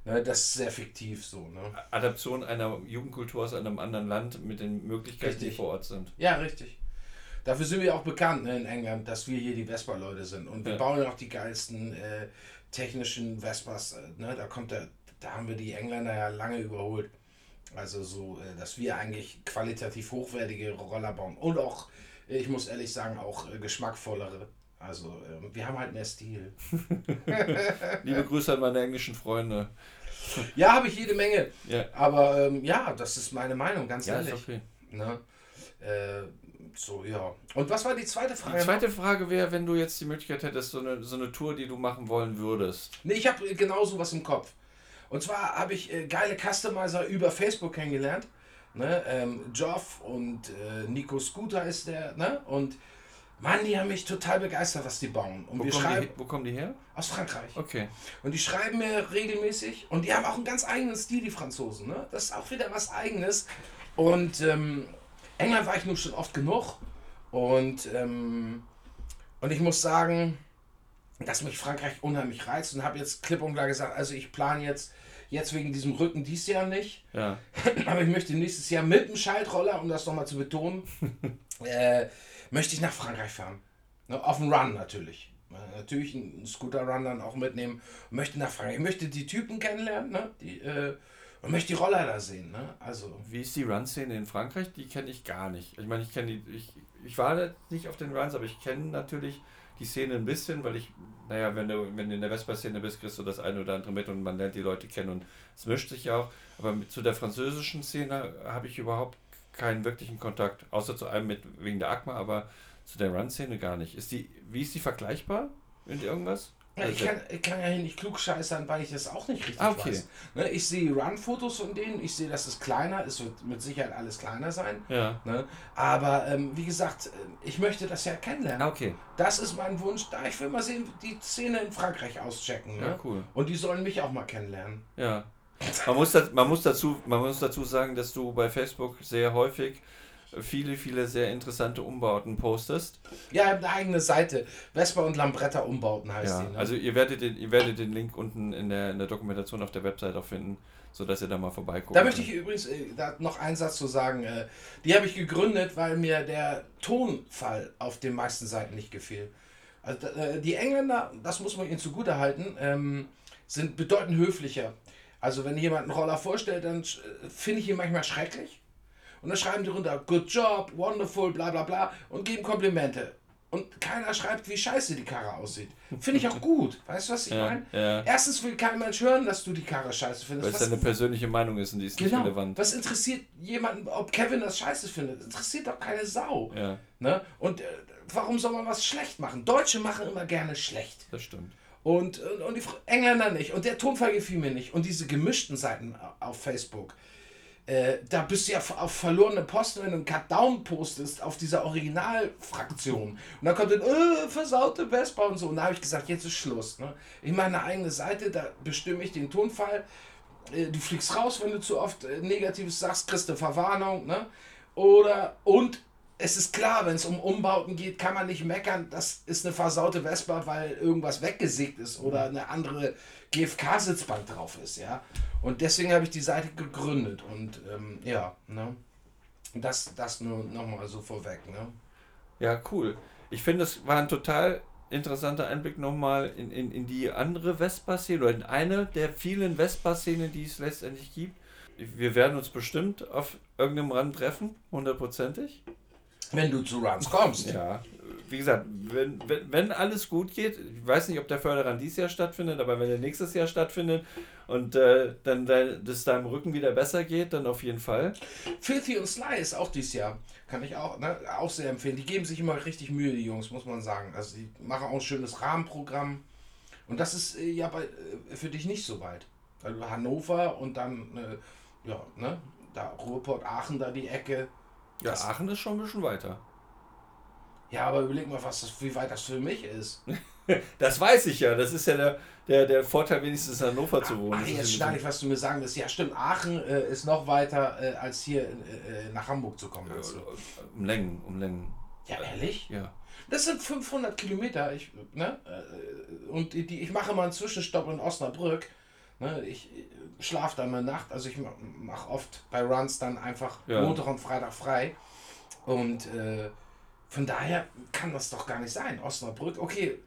ne, das ist sehr fiktiv so, ne? Adaption einer Jugendkultur aus einem anderen Land mit den Möglichkeiten, die Richtig. vor Ort sind. Ja, richtig. Dafür sind wir auch bekannt ne, in England, dass wir hier die Vespa-Leute sind. Und wir Ja. bauen ja auch die geilsten äh, technischen Vespas. Äh, ne? Da kommt der, da haben wir die Engländer ja lange überholt. Also so, äh, dass wir eigentlich qualitativ hochwertige Roller bauen. Und auch, äh, ich muss ehrlich sagen, auch äh, geschmackvollere. Also ähm, wir haben halt mehr Stil. Liebe Grüße an meine englischen Freunde. Ja, habe ich jede Menge. Ja, Aber ähm, ja, das ist meine Meinung, ganz ja ehrlich. okay. Ne? Äh, so, ja. Und was war die zweite Frage? Die zweite Frage wäre, wenn du jetzt die Möglichkeit hättest, so eine, so eine Tour, die du machen wollen würdest. Nee, ich habe genau sowas im Kopf. Und zwar habe ich äh, geile Customizer über Facebook kennengelernt. Ne? Ähm, Joff und äh, Nico Scooter ist der. Ne? Und Mann, die haben mich total begeistert, was die bauen. Und Wo wir kommen, schreiben die, wo kommen die her? aus Frankreich. Okay. Und die schreiben mir regelmäßig. Und die haben auch einen ganz eigenen Stil, die Franzosen. Ne? Das ist auch wieder was Eigenes. Und ähm, England war ich nun schon oft genug. Und, ähm, und ich muss sagen, dass mich Frankreich unheimlich reizt. Und habe jetzt klipp und klar gesagt, also ich plane jetzt, jetzt wegen diesem Rücken dies Jahr nicht. Ja. Aber ich möchte nächstes Jahr mit dem Schaltroller, um das nochmal zu betonen, äh, möchte ich nach Frankreich fahren. Ne, auf dem Run natürlich. Äh, natürlich einen Scooter-Run dann auch mitnehmen. Möchte nach Frankreich. Ich möchte die Typen kennenlernen, ne? die, äh, und möchte die Roller da sehen. Ne? Also, Wie ist die Run-Szene in Frankreich? Die kenne ich gar nicht. Ich meine, ich kenne die. Ich, ich war nicht auf den Runs, aber ich kenne natürlich die Szene ein bisschen, weil ich, naja, wenn du, wenn du in der Vespa-Szene bist, kriegst du das eine oder andere mit und man lernt die Leute kennen und es mischt sich ja auch. Aber mit, zu der französischen Szene habe ich überhaupt keinen wirklichen Kontakt, außer zu einem mit wegen der ACMA, aber zu der Run-Szene gar nicht. Ist die, wie ist die vergleichbar mit irgendwas? ja, ich, Also- kann, ich kann ja hier nicht klug scheißern, weil ich das auch nicht richtig Ah, okay. weiß. Ne? Ich sehe Run-Fotos von denen, ich sehe, dass es kleiner ist, wird mit Sicherheit alles kleiner sein. ja. Ne? Aber ähm, wie gesagt, äh, ich möchte das ja kennenlernen. Ah, okay. Das ist mein Wunsch. Da ich will mal sehen, die Szene in Frankreich auschecken. Ne? Ja, cool. Und die sollen mich auch mal kennenlernen. Ja. Man muss, das, man, muss dazu, man muss dazu sagen, dass du bei Facebook sehr häufig viele, viele sehr interessante Umbauten postest. Ja, ich habe eine eigene Seite. Vespa und Lambretta Umbauten heißt Ja, die. Ne? also ihr werdet, den, ihr werdet den Link unten in der, in der Dokumentation auf der Website auch finden, sodass ihr da mal vorbeiguckt. da möchte ich übrigens äh, noch einen Satz zu sagen. Äh, die habe ich gegründet, weil mir der Tonfall auf den meisten Seiten nicht gefiel. Also, äh, die Engländer, das muss man ihnen zugute halten, ähm, sind bedeutend höflicher. Also wenn jemand einen Roller vorstellt, dann äh, finde ich ihn manchmal schrecklich. Und dann schreiben die runter, good job, wonderful, bla bla bla und geben Komplimente. und keiner schreibt, wie scheiße die Karre aussieht. Finde ich auch gut. Weißt du, was ich Ja, meine? ja. Erstens will kein Mensch hören, dass du die Karre scheiße findest. Weil es deine persönliche Meinung ist und die ist nicht genau. relevant. Was interessiert jemanden, ob Kevin das scheiße findet? Interessiert doch keine Sau. Ja, Ne? Und äh, warum soll man was schlecht machen? Deutsche machen immer gerne schlecht. das stimmt. Und, und, und die Engländer nicht. Und der Tonfall gefiel mir nicht. Und diese gemischten Seiten au- auf Facebook. Äh, da bist du ja auf, auf verlorene Posten, wenn du einen Cut-Down postest auf dieser Originalfraktion. Und dann kommt dann, äh, versaute Vespa und so. Und da habe ich gesagt, jetzt ist Schluss. Ne? Ich meine eigene Seite, da bestimme ich den Tonfall. Äh, du fliegst raus, wenn du zu oft äh, Negatives sagst, kriegst du Verwarnung. Ne? Oder, und es ist klar, wenn es um Umbauten geht, kann man nicht meckern, das ist eine versaute Vespa, weil irgendwas weggesägt ist oder eine andere GFK-Sitzbank drauf ist, ja. Und deswegen habe ich die Seite gegründet und ähm, ja, ne. Das, das nur nochmal so vorweg, ne. Ja, cool. Ich finde, es war ein total interessanter Einblick nochmal in, in, in die andere Vespa-Szene oder in eine der vielen Vespa-Szenen, die es letztendlich gibt. Wir werden uns bestimmt auf irgendeinem Run treffen, hundertprozentig. Wenn du zu Runs kommst. Ja, wie gesagt, wenn, wenn, wenn alles gut geht, ich weiß nicht, ob der Förderrand dieses Jahr stattfindet, aber wenn er nächstes Jahr stattfindet und äh, dann dein, das deinem Rücken wieder besser geht, dann auf jeden Fall. Filthy und Sly ist auch dieses Jahr. Kann ich auch, ne, auch sehr empfehlen. Die geben sich immer richtig Mühe, die Jungs, muss man sagen. Also die machen auch ein schönes Rahmenprogramm. Und das ist äh, ja bei, äh, für dich nicht so weit. Du Hannover und dann, äh, ja, ne, da Ruhrport Aachen, da die Ecke. Ja, Das- Aachen ist schon ein bisschen weiter. Ja, aber überleg mal, was das, wie weit das für mich ist. Das weiß ich ja. Das ist ja der, der, der Vorteil, wenigstens in Hannover zu wohnen. Ach, jetzt bisschen- ich, was du mir sagen willst. Ja, stimmt, Aachen äh, ist noch weiter, äh, als hier äh, äh, nach Hamburg zu kommen. du? Um Längen, um Längen. Ja, ehrlich? Ja. Das sind 500 Kilometer. Ich, ne? äh, Und die, ich mache mal einen Zwischenstopp in Osnabrück. Ne? Ich schlafe dann eine Nacht. Also ich mache oft bei Runs dann einfach Ja. Montag und Freitag frei. Und äh, von daher kann das doch gar nicht sein. Osnabrück, okay.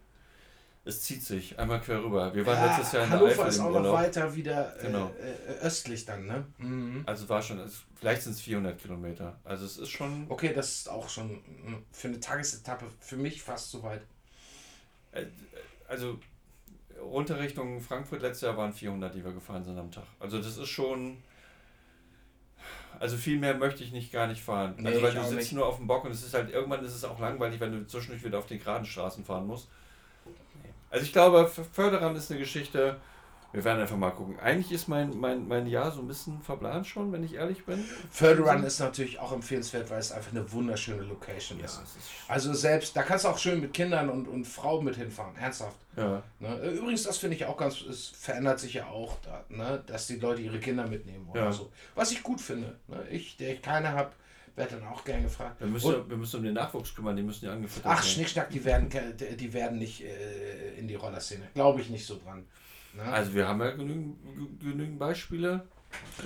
Es zieht sich einmal quer rüber. Wir waren ja, letztes Jahr in der Hannover Eifel ist auch noch weiter wieder äh, Genau. äh, östlich dann, ne? Mhm. Also war schon, vielleicht sind es 400 Kilometer. Also es ist schon, Okay, das ist auch schon mh, für eine Tagesetappe für mich fast so weit. also runter Richtung Frankfurt letztes Jahr waren 400, die wir gefahren sind am Tag. Also das ist schon, also viel mehr möchte ich nicht gar nicht fahren. Nee, also weil du sitzt nicht. nur auf dem Bock und es ist halt, irgendwann ist es auch langweilig, wenn du zwischendurch wieder auf den geraden Straßen fahren musst. Also ich glaube, Förderern ist eine Geschichte, wir werden einfach mal gucken. Eigentlich ist mein, mein, mein Jahr so ein bisschen verplant schon, wenn ich ehrlich bin. Förderrun ist natürlich auch empfehlenswert, weil es einfach eine wunderschöne Location Ja, ist. ist, Also selbst, da kannst du auch schön mit Kindern und, und Frauen mit hinfahren, ernsthaft. ja. Ne? Übrigens, das finde ich auch ganz, es verändert sich ja auch, da, ne? dass die Leute ihre Kinder mitnehmen oder Ja. so. Was ich gut finde. Ne? Ich, der ich keine habe, werde dann auch gern gefragt. Wir müssen, Und- wir müssen um den Nachwuchs kümmern, die müssen ja angefüttert Ach, werden. Schnickschnack, die werden, die werden nicht äh, in die Rollerszene. Glaube ich nicht so dran. Ne? Also wir haben ja genügend, genügend Beispiele.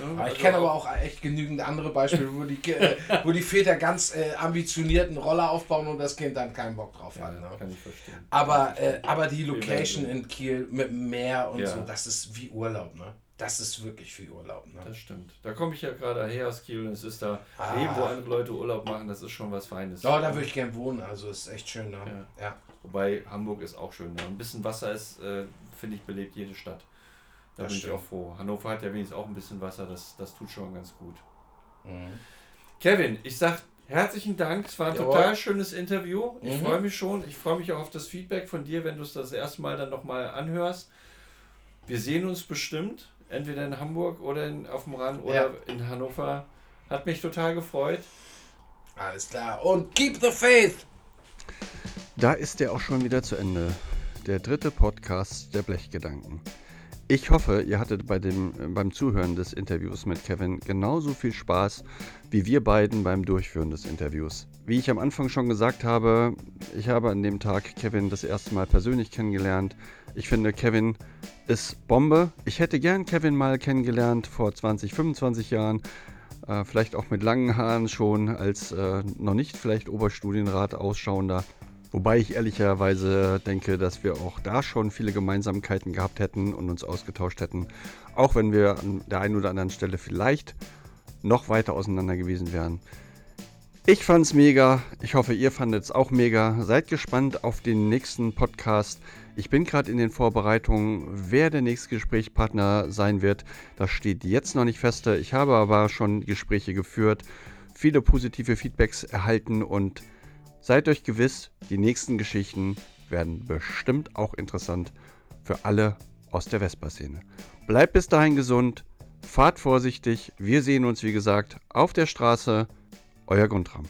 Aber ich Also kenne aber auch echt genügend andere Beispiele, wo die, äh, wo die Väter ganz äh, ambitionierten Roller aufbauen und das Kind dann keinen Bock drauf Ja, hat. Ne? kann ich verstehen. Aber, äh, aber die Location in Kiel mit dem Meer und Ja. so, das ist wie Urlaub, ne? Das ist wirklich wie Urlaub, ne? Das stimmt. Da komme ich ja gerade her aus Kiel und es ist da Ah. Leben, wo andere Leute Urlaub machen, das ist schon was Feines. Ja, da würde ich gern wohnen, also ist echt schön, ne? Ja. Wobei Hamburg ist auch schön. Ne? Ein bisschen Wasser ist, äh, finde ich, belebt jede Stadt. Da Das bin stimmt. ich auch froh. Hannover hat ja wenigstens auch ein bisschen Wasser, das, das tut schon ganz gut. Mhm. Kevin, ich sag herzlichen Dank. Es war ein Jawohl. total schönes Interview. Ich Mhm. freue mich schon. Ich freue mich auch auf das Feedback von dir, wenn du es das erste Mal dann nochmal anhörst. Wir sehen uns bestimmt, entweder in Hamburg oder in, auf dem Rand oder Ja. in Hannover. Hat mich total gefreut. Alles klar. Und keep the faith! Da ist der auch schon wieder zu Ende. Der dritte Podcast der Blechgedanken. Ich hoffe, ihr hattet bei dem, beim Zuhören des Interviews mit Kevin genauso viel Spaß wie wir beiden beim Durchführen des Interviews. Wie ich am Anfang schon gesagt habe, ich habe an dem Tag Kevin das erste Mal persönlich kennengelernt. Ich finde, Kevin ist Bombe. Ich hätte gern Kevin mal kennengelernt vor 20, 25 Jahren. Äh, vielleicht auch mit langen Haaren schon als äh, noch nicht vielleicht Oberstudienrat ausschauender. Wobei ich ehrlicherweise denke, dass wir auch da schon viele Gemeinsamkeiten gehabt hätten und uns ausgetauscht hätten. Auch wenn wir an der einen oder anderen Stelle vielleicht noch weiter auseinander gewesen wären. Ich fand's mega. Ich hoffe, ihr fandet es auch mega. Seid gespannt auf den nächsten Podcast. Ich bin gerade in den Vorbereitungen, wer der nächste Gesprächspartner sein wird. Das steht jetzt noch nicht fest. Ich habe aber schon Gespräche geführt, viele positive Feedbacks erhalten und seid euch gewiss, die nächsten Geschichten werden bestimmt auch interessant für alle aus der Vespa-Szene. Bleibt bis dahin gesund, fahrt vorsichtig. Wir sehen uns, wie gesagt, auf der Straße. Euer Guntram.